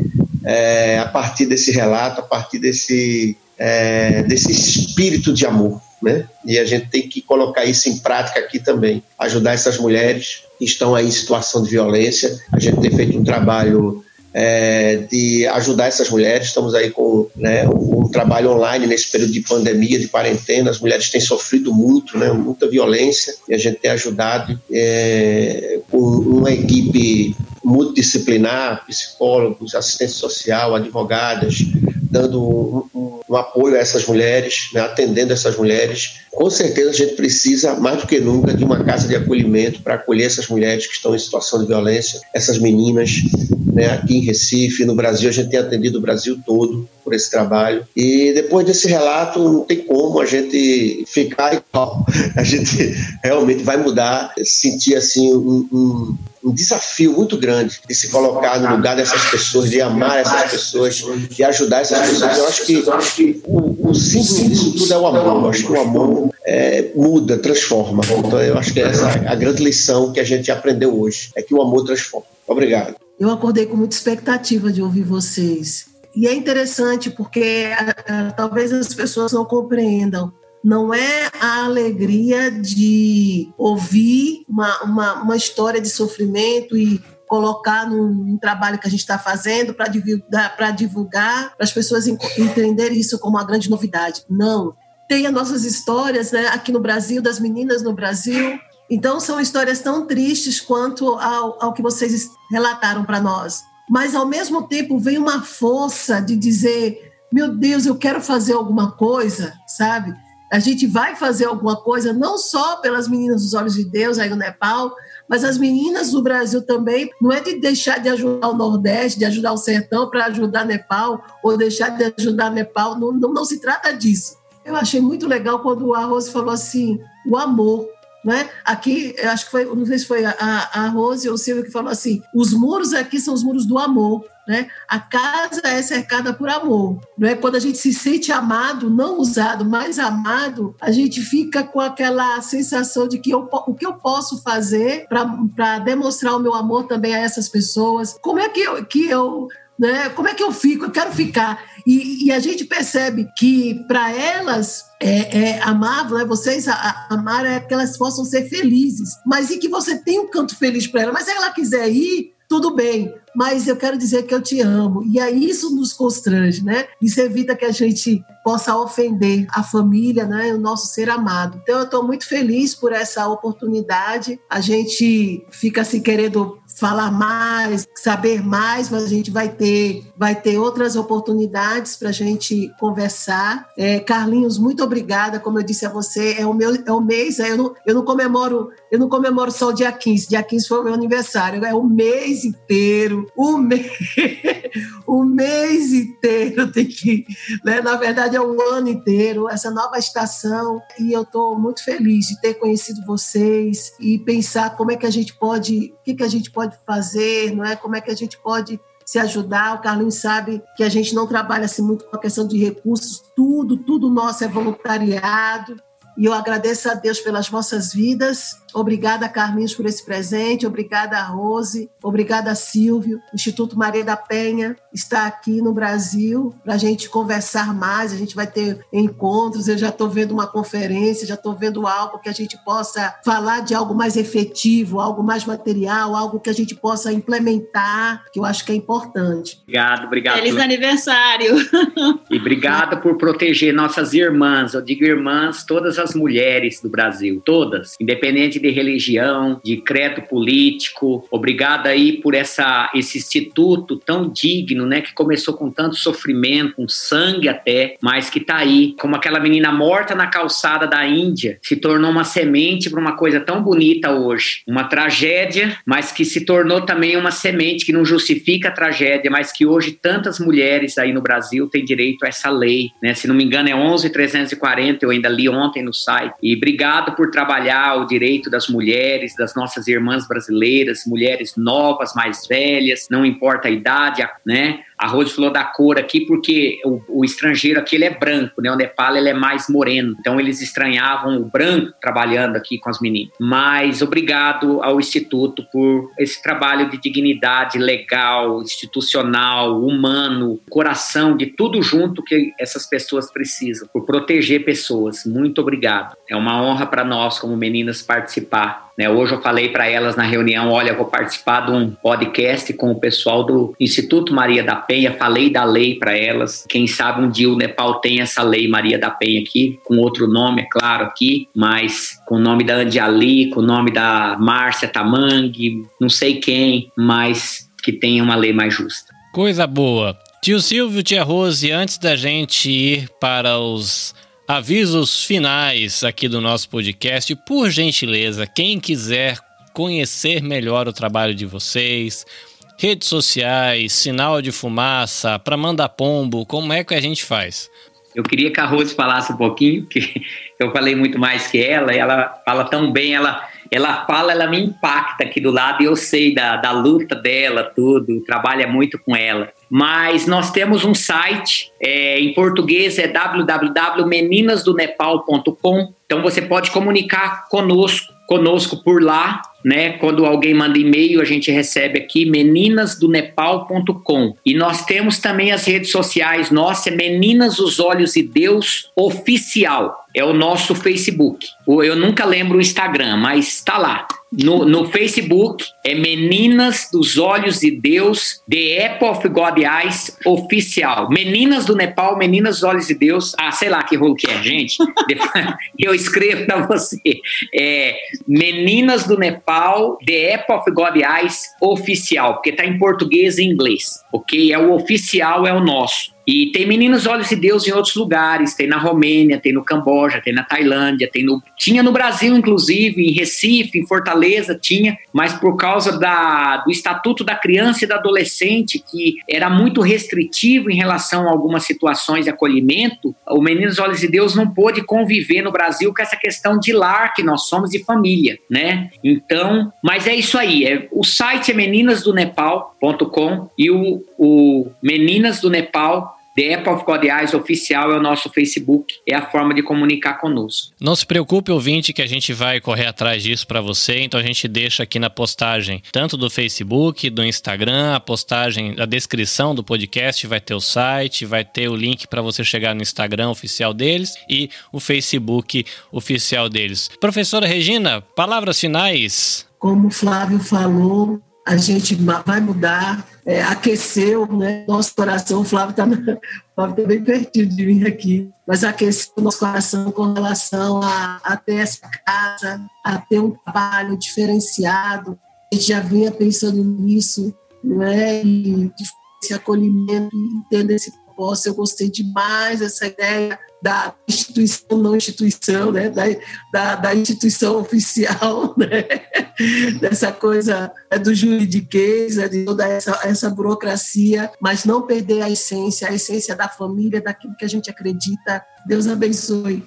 é, a partir desse relato, a partir desse, é, desse espírito de amor. Né? E a gente tem que colocar isso em prática aqui também. Ajudar essas mulheres que estão aí em situação de violência. A gente tem feito um trabalho é, de ajudar essas mulheres. Estamos aí com né, um, trabalho online nesse período de pandemia, de quarentena. As mulheres têm sofrido muito, né, muita violência, e a gente tem ajudado é, com uma equipe multidisciplinar, psicólogos, assistente social, advogadas, dando um, um, um apoio a essas mulheres, né, atendendo essas mulheres. Com certeza a gente precisa, mais do que nunca, de uma casa de acolhimento para acolher essas mulheres que estão em situação de violência, essas meninas, né, aqui em Recife, no Brasil, a gente tem atendido o Brasil todo por esse trabalho. E depois desse relato, não tem como a gente ficar igual. [laughs] A gente realmente vai mudar, sentir assim um, um, um desafio muito grande de se colocar no lugar dessas pessoas, de amar essas pessoas, de ajudar essas pessoas. Eu acho que, o, o símbolo disso tudo é o amor. Eu acho que o amor é, muda, transforma. Então, eu acho que essa é a grande lição que a gente aprendeu hoje, é que o amor transforma. Obrigado. Eu acordei com muita expectativa de ouvir vocês. E é interessante porque talvez as pessoas não compreendam. Não é a alegria de ouvir uma, uma, uma história de sofrimento e colocar num, num, trabalho que a gente está fazendo para divulgar, para as pessoas entenderem isso como uma grande novidade. Não. Tem as nossas histórias né, aqui no Brasil, das meninas no Brasil, então, são histórias tão tristes quanto ao, ao que vocês relataram para nós. Mas, ao mesmo tempo, vem uma força de dizer: meu Deus, eu quero fazer alguma coisa, sabe? A gente vai fazer alguma coisa, não só pelas meninas dos Olhos de Deus aí no Nepal, mas as meninas do Brasil também. Não é de deixar de ajudar o Nordeste, de ajudar o Sertão para ajudar Nepal, ou deixar de ajudar Nepal. Não, não, não se trata disso. Eu achei muito legal quando o Arroz falou assim: o amor né? Aqui, acho que foi, não sei se foi a, a Rose ou o Silvio que falou assim: os muros aqui são os muros do amor. Né? A casa é cercada por amor. Não é? Quando a gente se sente amado, não usado, mas amado, a gente fica com aquela sensação de que eu, o que eu posso fazer para demonstrar o meu amor também a essas pessoas. Como é que eu, que eu né? Como é que eu fico? Eu quero ficar. E, e a gente percebe que para elas é, é amável, né? vocês amar é que elas possam ser felizes, mas e que você tem um canto feliz para ela. Mas se ela quiser ir, tudo bem, mas eu quero dizer que eu te amo. E aí isso nos constrange, né? Isso evita que a gente possa ofender a família, né? O nosso ser amado. Então eu estou muito feliz por essa oportunidade. A gente fica se querendo falar mais, saber mais, mas a gente vai ter, vai ter outras oportunidades para a gente conversar. É, Carlinhos, muito obrigada. Como eu disse a você, é o meu é o mês. Eu não, eu não comemoro eu não comemoro só o dia 15. Dia 15 foi o meu aniversário. É o mês inteiro, o [laughs] mês, o mês inteiro tem que, né? Na verdade é o ano inteiro. Essa nova estação e eu estou muito feliz de ter conhecido vocês e pensar como é que a gente pode, o que que a gente pode fazer, não é? Como é que a gente pode se ajudar. O Carlinhos sabe que a gente não trabalha assim muito com a questão de recursos, tudo, tudo nosso é voluntariado. E eu agradeço a Deus pelas vossas vidas Obrigada, Carlinhos, por esse presente. Obrigada, Rose. Obrigada, Silvio. O Instituto Maria da Penha está aqui no Brasil para a gente conversar mais. A gente vai ter encontros. Eu já estou vendo uma conferência, já estou vendo algo que a gente possa falar de algo mais efetivo, algo mais material, algo que a gente possa implementar, que eu acho que é importante. Obrigado, obrigado. Feliz aniversário. E obrigado por proteger nossas irmãs. Eu digo irmãs, todas as mulheres do Brasil, todas, independente de religião, de credo político. Obrigado aí por essa, esse instituto tão digno, né? Que começou com tanto sofrimento, com sangue até, mas que tá aí, como aquela menina morta na calçada da Índia, se tornou uma semente para uma coisa tão bonita hoje. Uma tragédia, mas que se tornou também uma semente que não justifica a tragédia, mas que hoje tantas mulheres aí no Brasil têm direito a essa lei, né? Se não me engano é 11.340, eu ainda li ontem no site. E obrigado por trabalhar o direito das mulheres, das nossas irmãs brasileiras, mulheres novas, mais velhas, não importa a idade, né? A Rose falou da cor aqui porque o, o, estrangeiro aqui ele é branco, né? O Nepal ele é mais moreno. Então eles estranhavam o branco trabalhando aqui com as meninas. Mas obrigado ao Instituto por esse trabalho de dignidade legal, institucional, humano, coração, de tudo junto que essas pessoas precisam, por proteger pessoas. Muito obrigado. É uma honra para nós, como meninas, participar né? Hoje eu falei para elas na reunião, olha, vou participar de um podcast com o pessoal do Instituto Maria da Penha, falei da lei para elas. Quem sabe um dia o Nepal tem essa lei Maria da Penha aqui, com outro nome, é claro, aqui, mas com o nome da Andiali, com o nome da Márcia Tamangue, não sei quem, mas que tenha uma lei mais justa. Coisa boa. Tio Silvio, tia Rose, antes da gente ir para os avisos finais aqui do nosso podcast. Por gentileza, quem quiser conhecer melhor o trabalho de vocês, redes sociais, sinal de fumaça, para mandar pombo, como é que a gente faz? Eu queria que a Rose falasse um pouquinho, que [laughs] eu falei muito mais que ela, ela fala tão bem, ela, ela fala, ela me impacta aqui do lado, e eu sei da, da luta dela, tudo, trabalha muito com ela mas nós temos um site, é, em português é www.meninasdonepal.com. Então você pode comunicar conosco, conosco por lá, né? Quando alguém manda e-mail, a gente recebe aqui meninasdonepal.com. E nós temos também as redes sociais, nossa, é Meninas os Olhos e Deus Oficial. É o nosso Facebook. Eu nunca lembro o Instagram, mas está lá. No, no Facebook é Meninas dos Olhos de Deus, The Apple of God Eyes Oficial. Meninas do Nepal, Meninas dos Olhos de Deus. Ah, sei lá que rolo que é, gente. [laughs] eu escrevo para você. É Meninas do Nepal, The Apple of God Eyes Oficial, porque tá em português e inglês, ok? É o oficial, é o nosso. E tem Meninos Olhos de Deus em outros lugares, tem na Romênia, tem no Camboja, tem na Tailândia, tem no tinha no Brasil inclusive, em Recife, em Fortaleza tinha, mas por causa da, do Estatuto da Criança e do Adolescente que era muito restritivo em relação a algumas situações de acolhimento, o Meninos Olhos de Deus não pôde conviver no Brasil com essa questão de lar que nós somos de família, né? Então, mas é isso aí, é, o site é meninasdonepal.com e o, o Meninas do Nepal The App of God Eyes oficial é o nosso Facebook, é a forma de comunicar conosco. Não se preocupe, ouvinte, que a gente vai correr atrás disso para você, então a gente deixa aqui na postagem, tanto do Facebook, do Instagram, a postagem, a descrição do podcast vai ter o site, vai ter o link para você chegar no Instagram oficial deles e o Facebook oficial deles. Professora Regina, palavras finais. Como o Flávio falou, a gente vai mudar, é, aqueceu né, nosso coração. O Flávio está tá bem pertinho de mim aqui, mas aqueceu nosso coração com relação a, a ter essa casa, a ter um trabalho diferenciado. A gente já vinha pensando nisso, né, e esse acolhimento, entender esse propósito. Eu gostei demais dessa ideia da instituição, não instituição, né? da, da, da instituição oficial, [laughs] né? dessa coisa é do juridiquês, é de toda essa, essa burocracia, mas não perder a essência, a essência da família, daquilo que a gente acredita. Deus abençoe.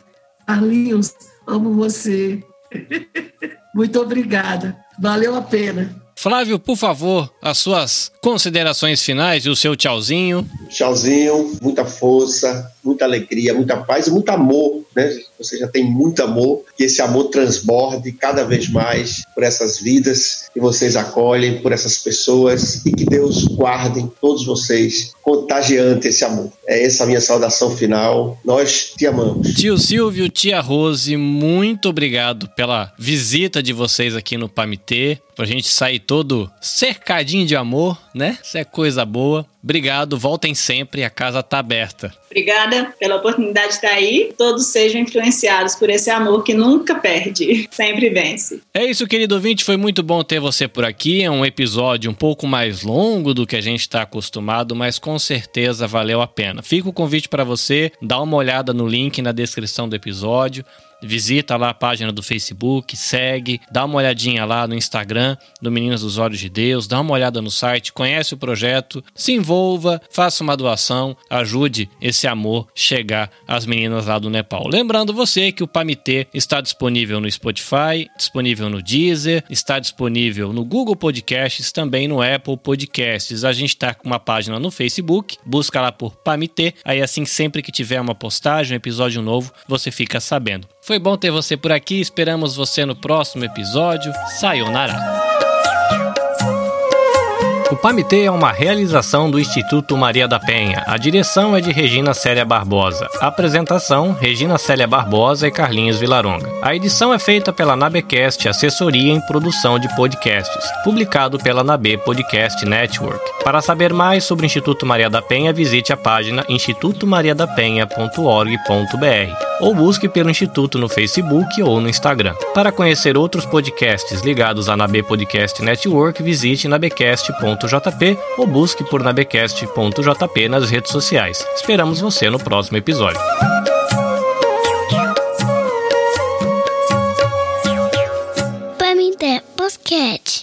Carlinhos, amo você. [laughs] Muito obrigada. Valeu a pena. Flávio, por favor, as suas considerações finais e o seu tchauzinho. Tchauzinho, muita força, muita alegria, muita paz e muito amor, né? Você já tem muito amor, que esse amor transborde cada vez mais por essas vidas que vocês acolhem, por essas pessoas e que Deus guarde todos vocês contagiante esse amor. É essa a minha saudação final. Nós te amamos. Tio Silvio, tia Rose, muito obrigado pela visita de vocês aqui no Pamitê, pra gente sair todo cercadinho de amor, né? Isso é coisa boa. Obrigado, voltem sempre, a casa tá aberta. Obrigada pela oportunidade de estar aí. Todos sejam influenciados por esse amor que nunca perde, [laughs] sempre vence. É isso, querido ouvinte, foi muito bom ter você por aqui. É um episódio um pouco mais longo do que a gente está acostumado, mas com certeza valeu a pena. Fica o convite para você, dá uma olhada no link na descrição do episódio visita lá a página do Facebook, segue, dá uma olhadinha lá no Instagram do Meninas dos Olhos de Deus, dá uma olhada no site, conhece o projeto, se envolva, faça uma doação, ajude esse amor chegar às meninas lá do Nepal. Lembrando você que o Pamitê está disponível no Spotify, disponível no Deezer, está disponível no Google Podcasts, também no Apple Podcasts. A gente está com uma página no Facebook, busca lá por Pamitê, aí assim sempre que tiver uma postagem, um episódio novo, você fica sabendo. Foi bom ter você por aqui. Esperamos você no próximo episódio. Sayonara. O PAMITê é uma realização do Instituto Maria da Penha. A direção é de Regina Célia Barbosa. A apresentação, Regina Célia Barbosa e Carlinhos Vilaronga. A edição é feita pela Nabecast Assessoria em Produção de Podcasts, publicado pela Nabe Podcast Network. Para saber mais sobre o Instituto Maria da Penha, visite a página institutomariadapenha.org.br ou busque pelo Instituto no Facebook ou no Instagram. Para conhecer outros podcasts ligados à Nabe Podcast Network, visite nabecast.com ou busque por nabcast.jp nas redes sociais. Esperamos você no próximo episódio. Paminté Basquete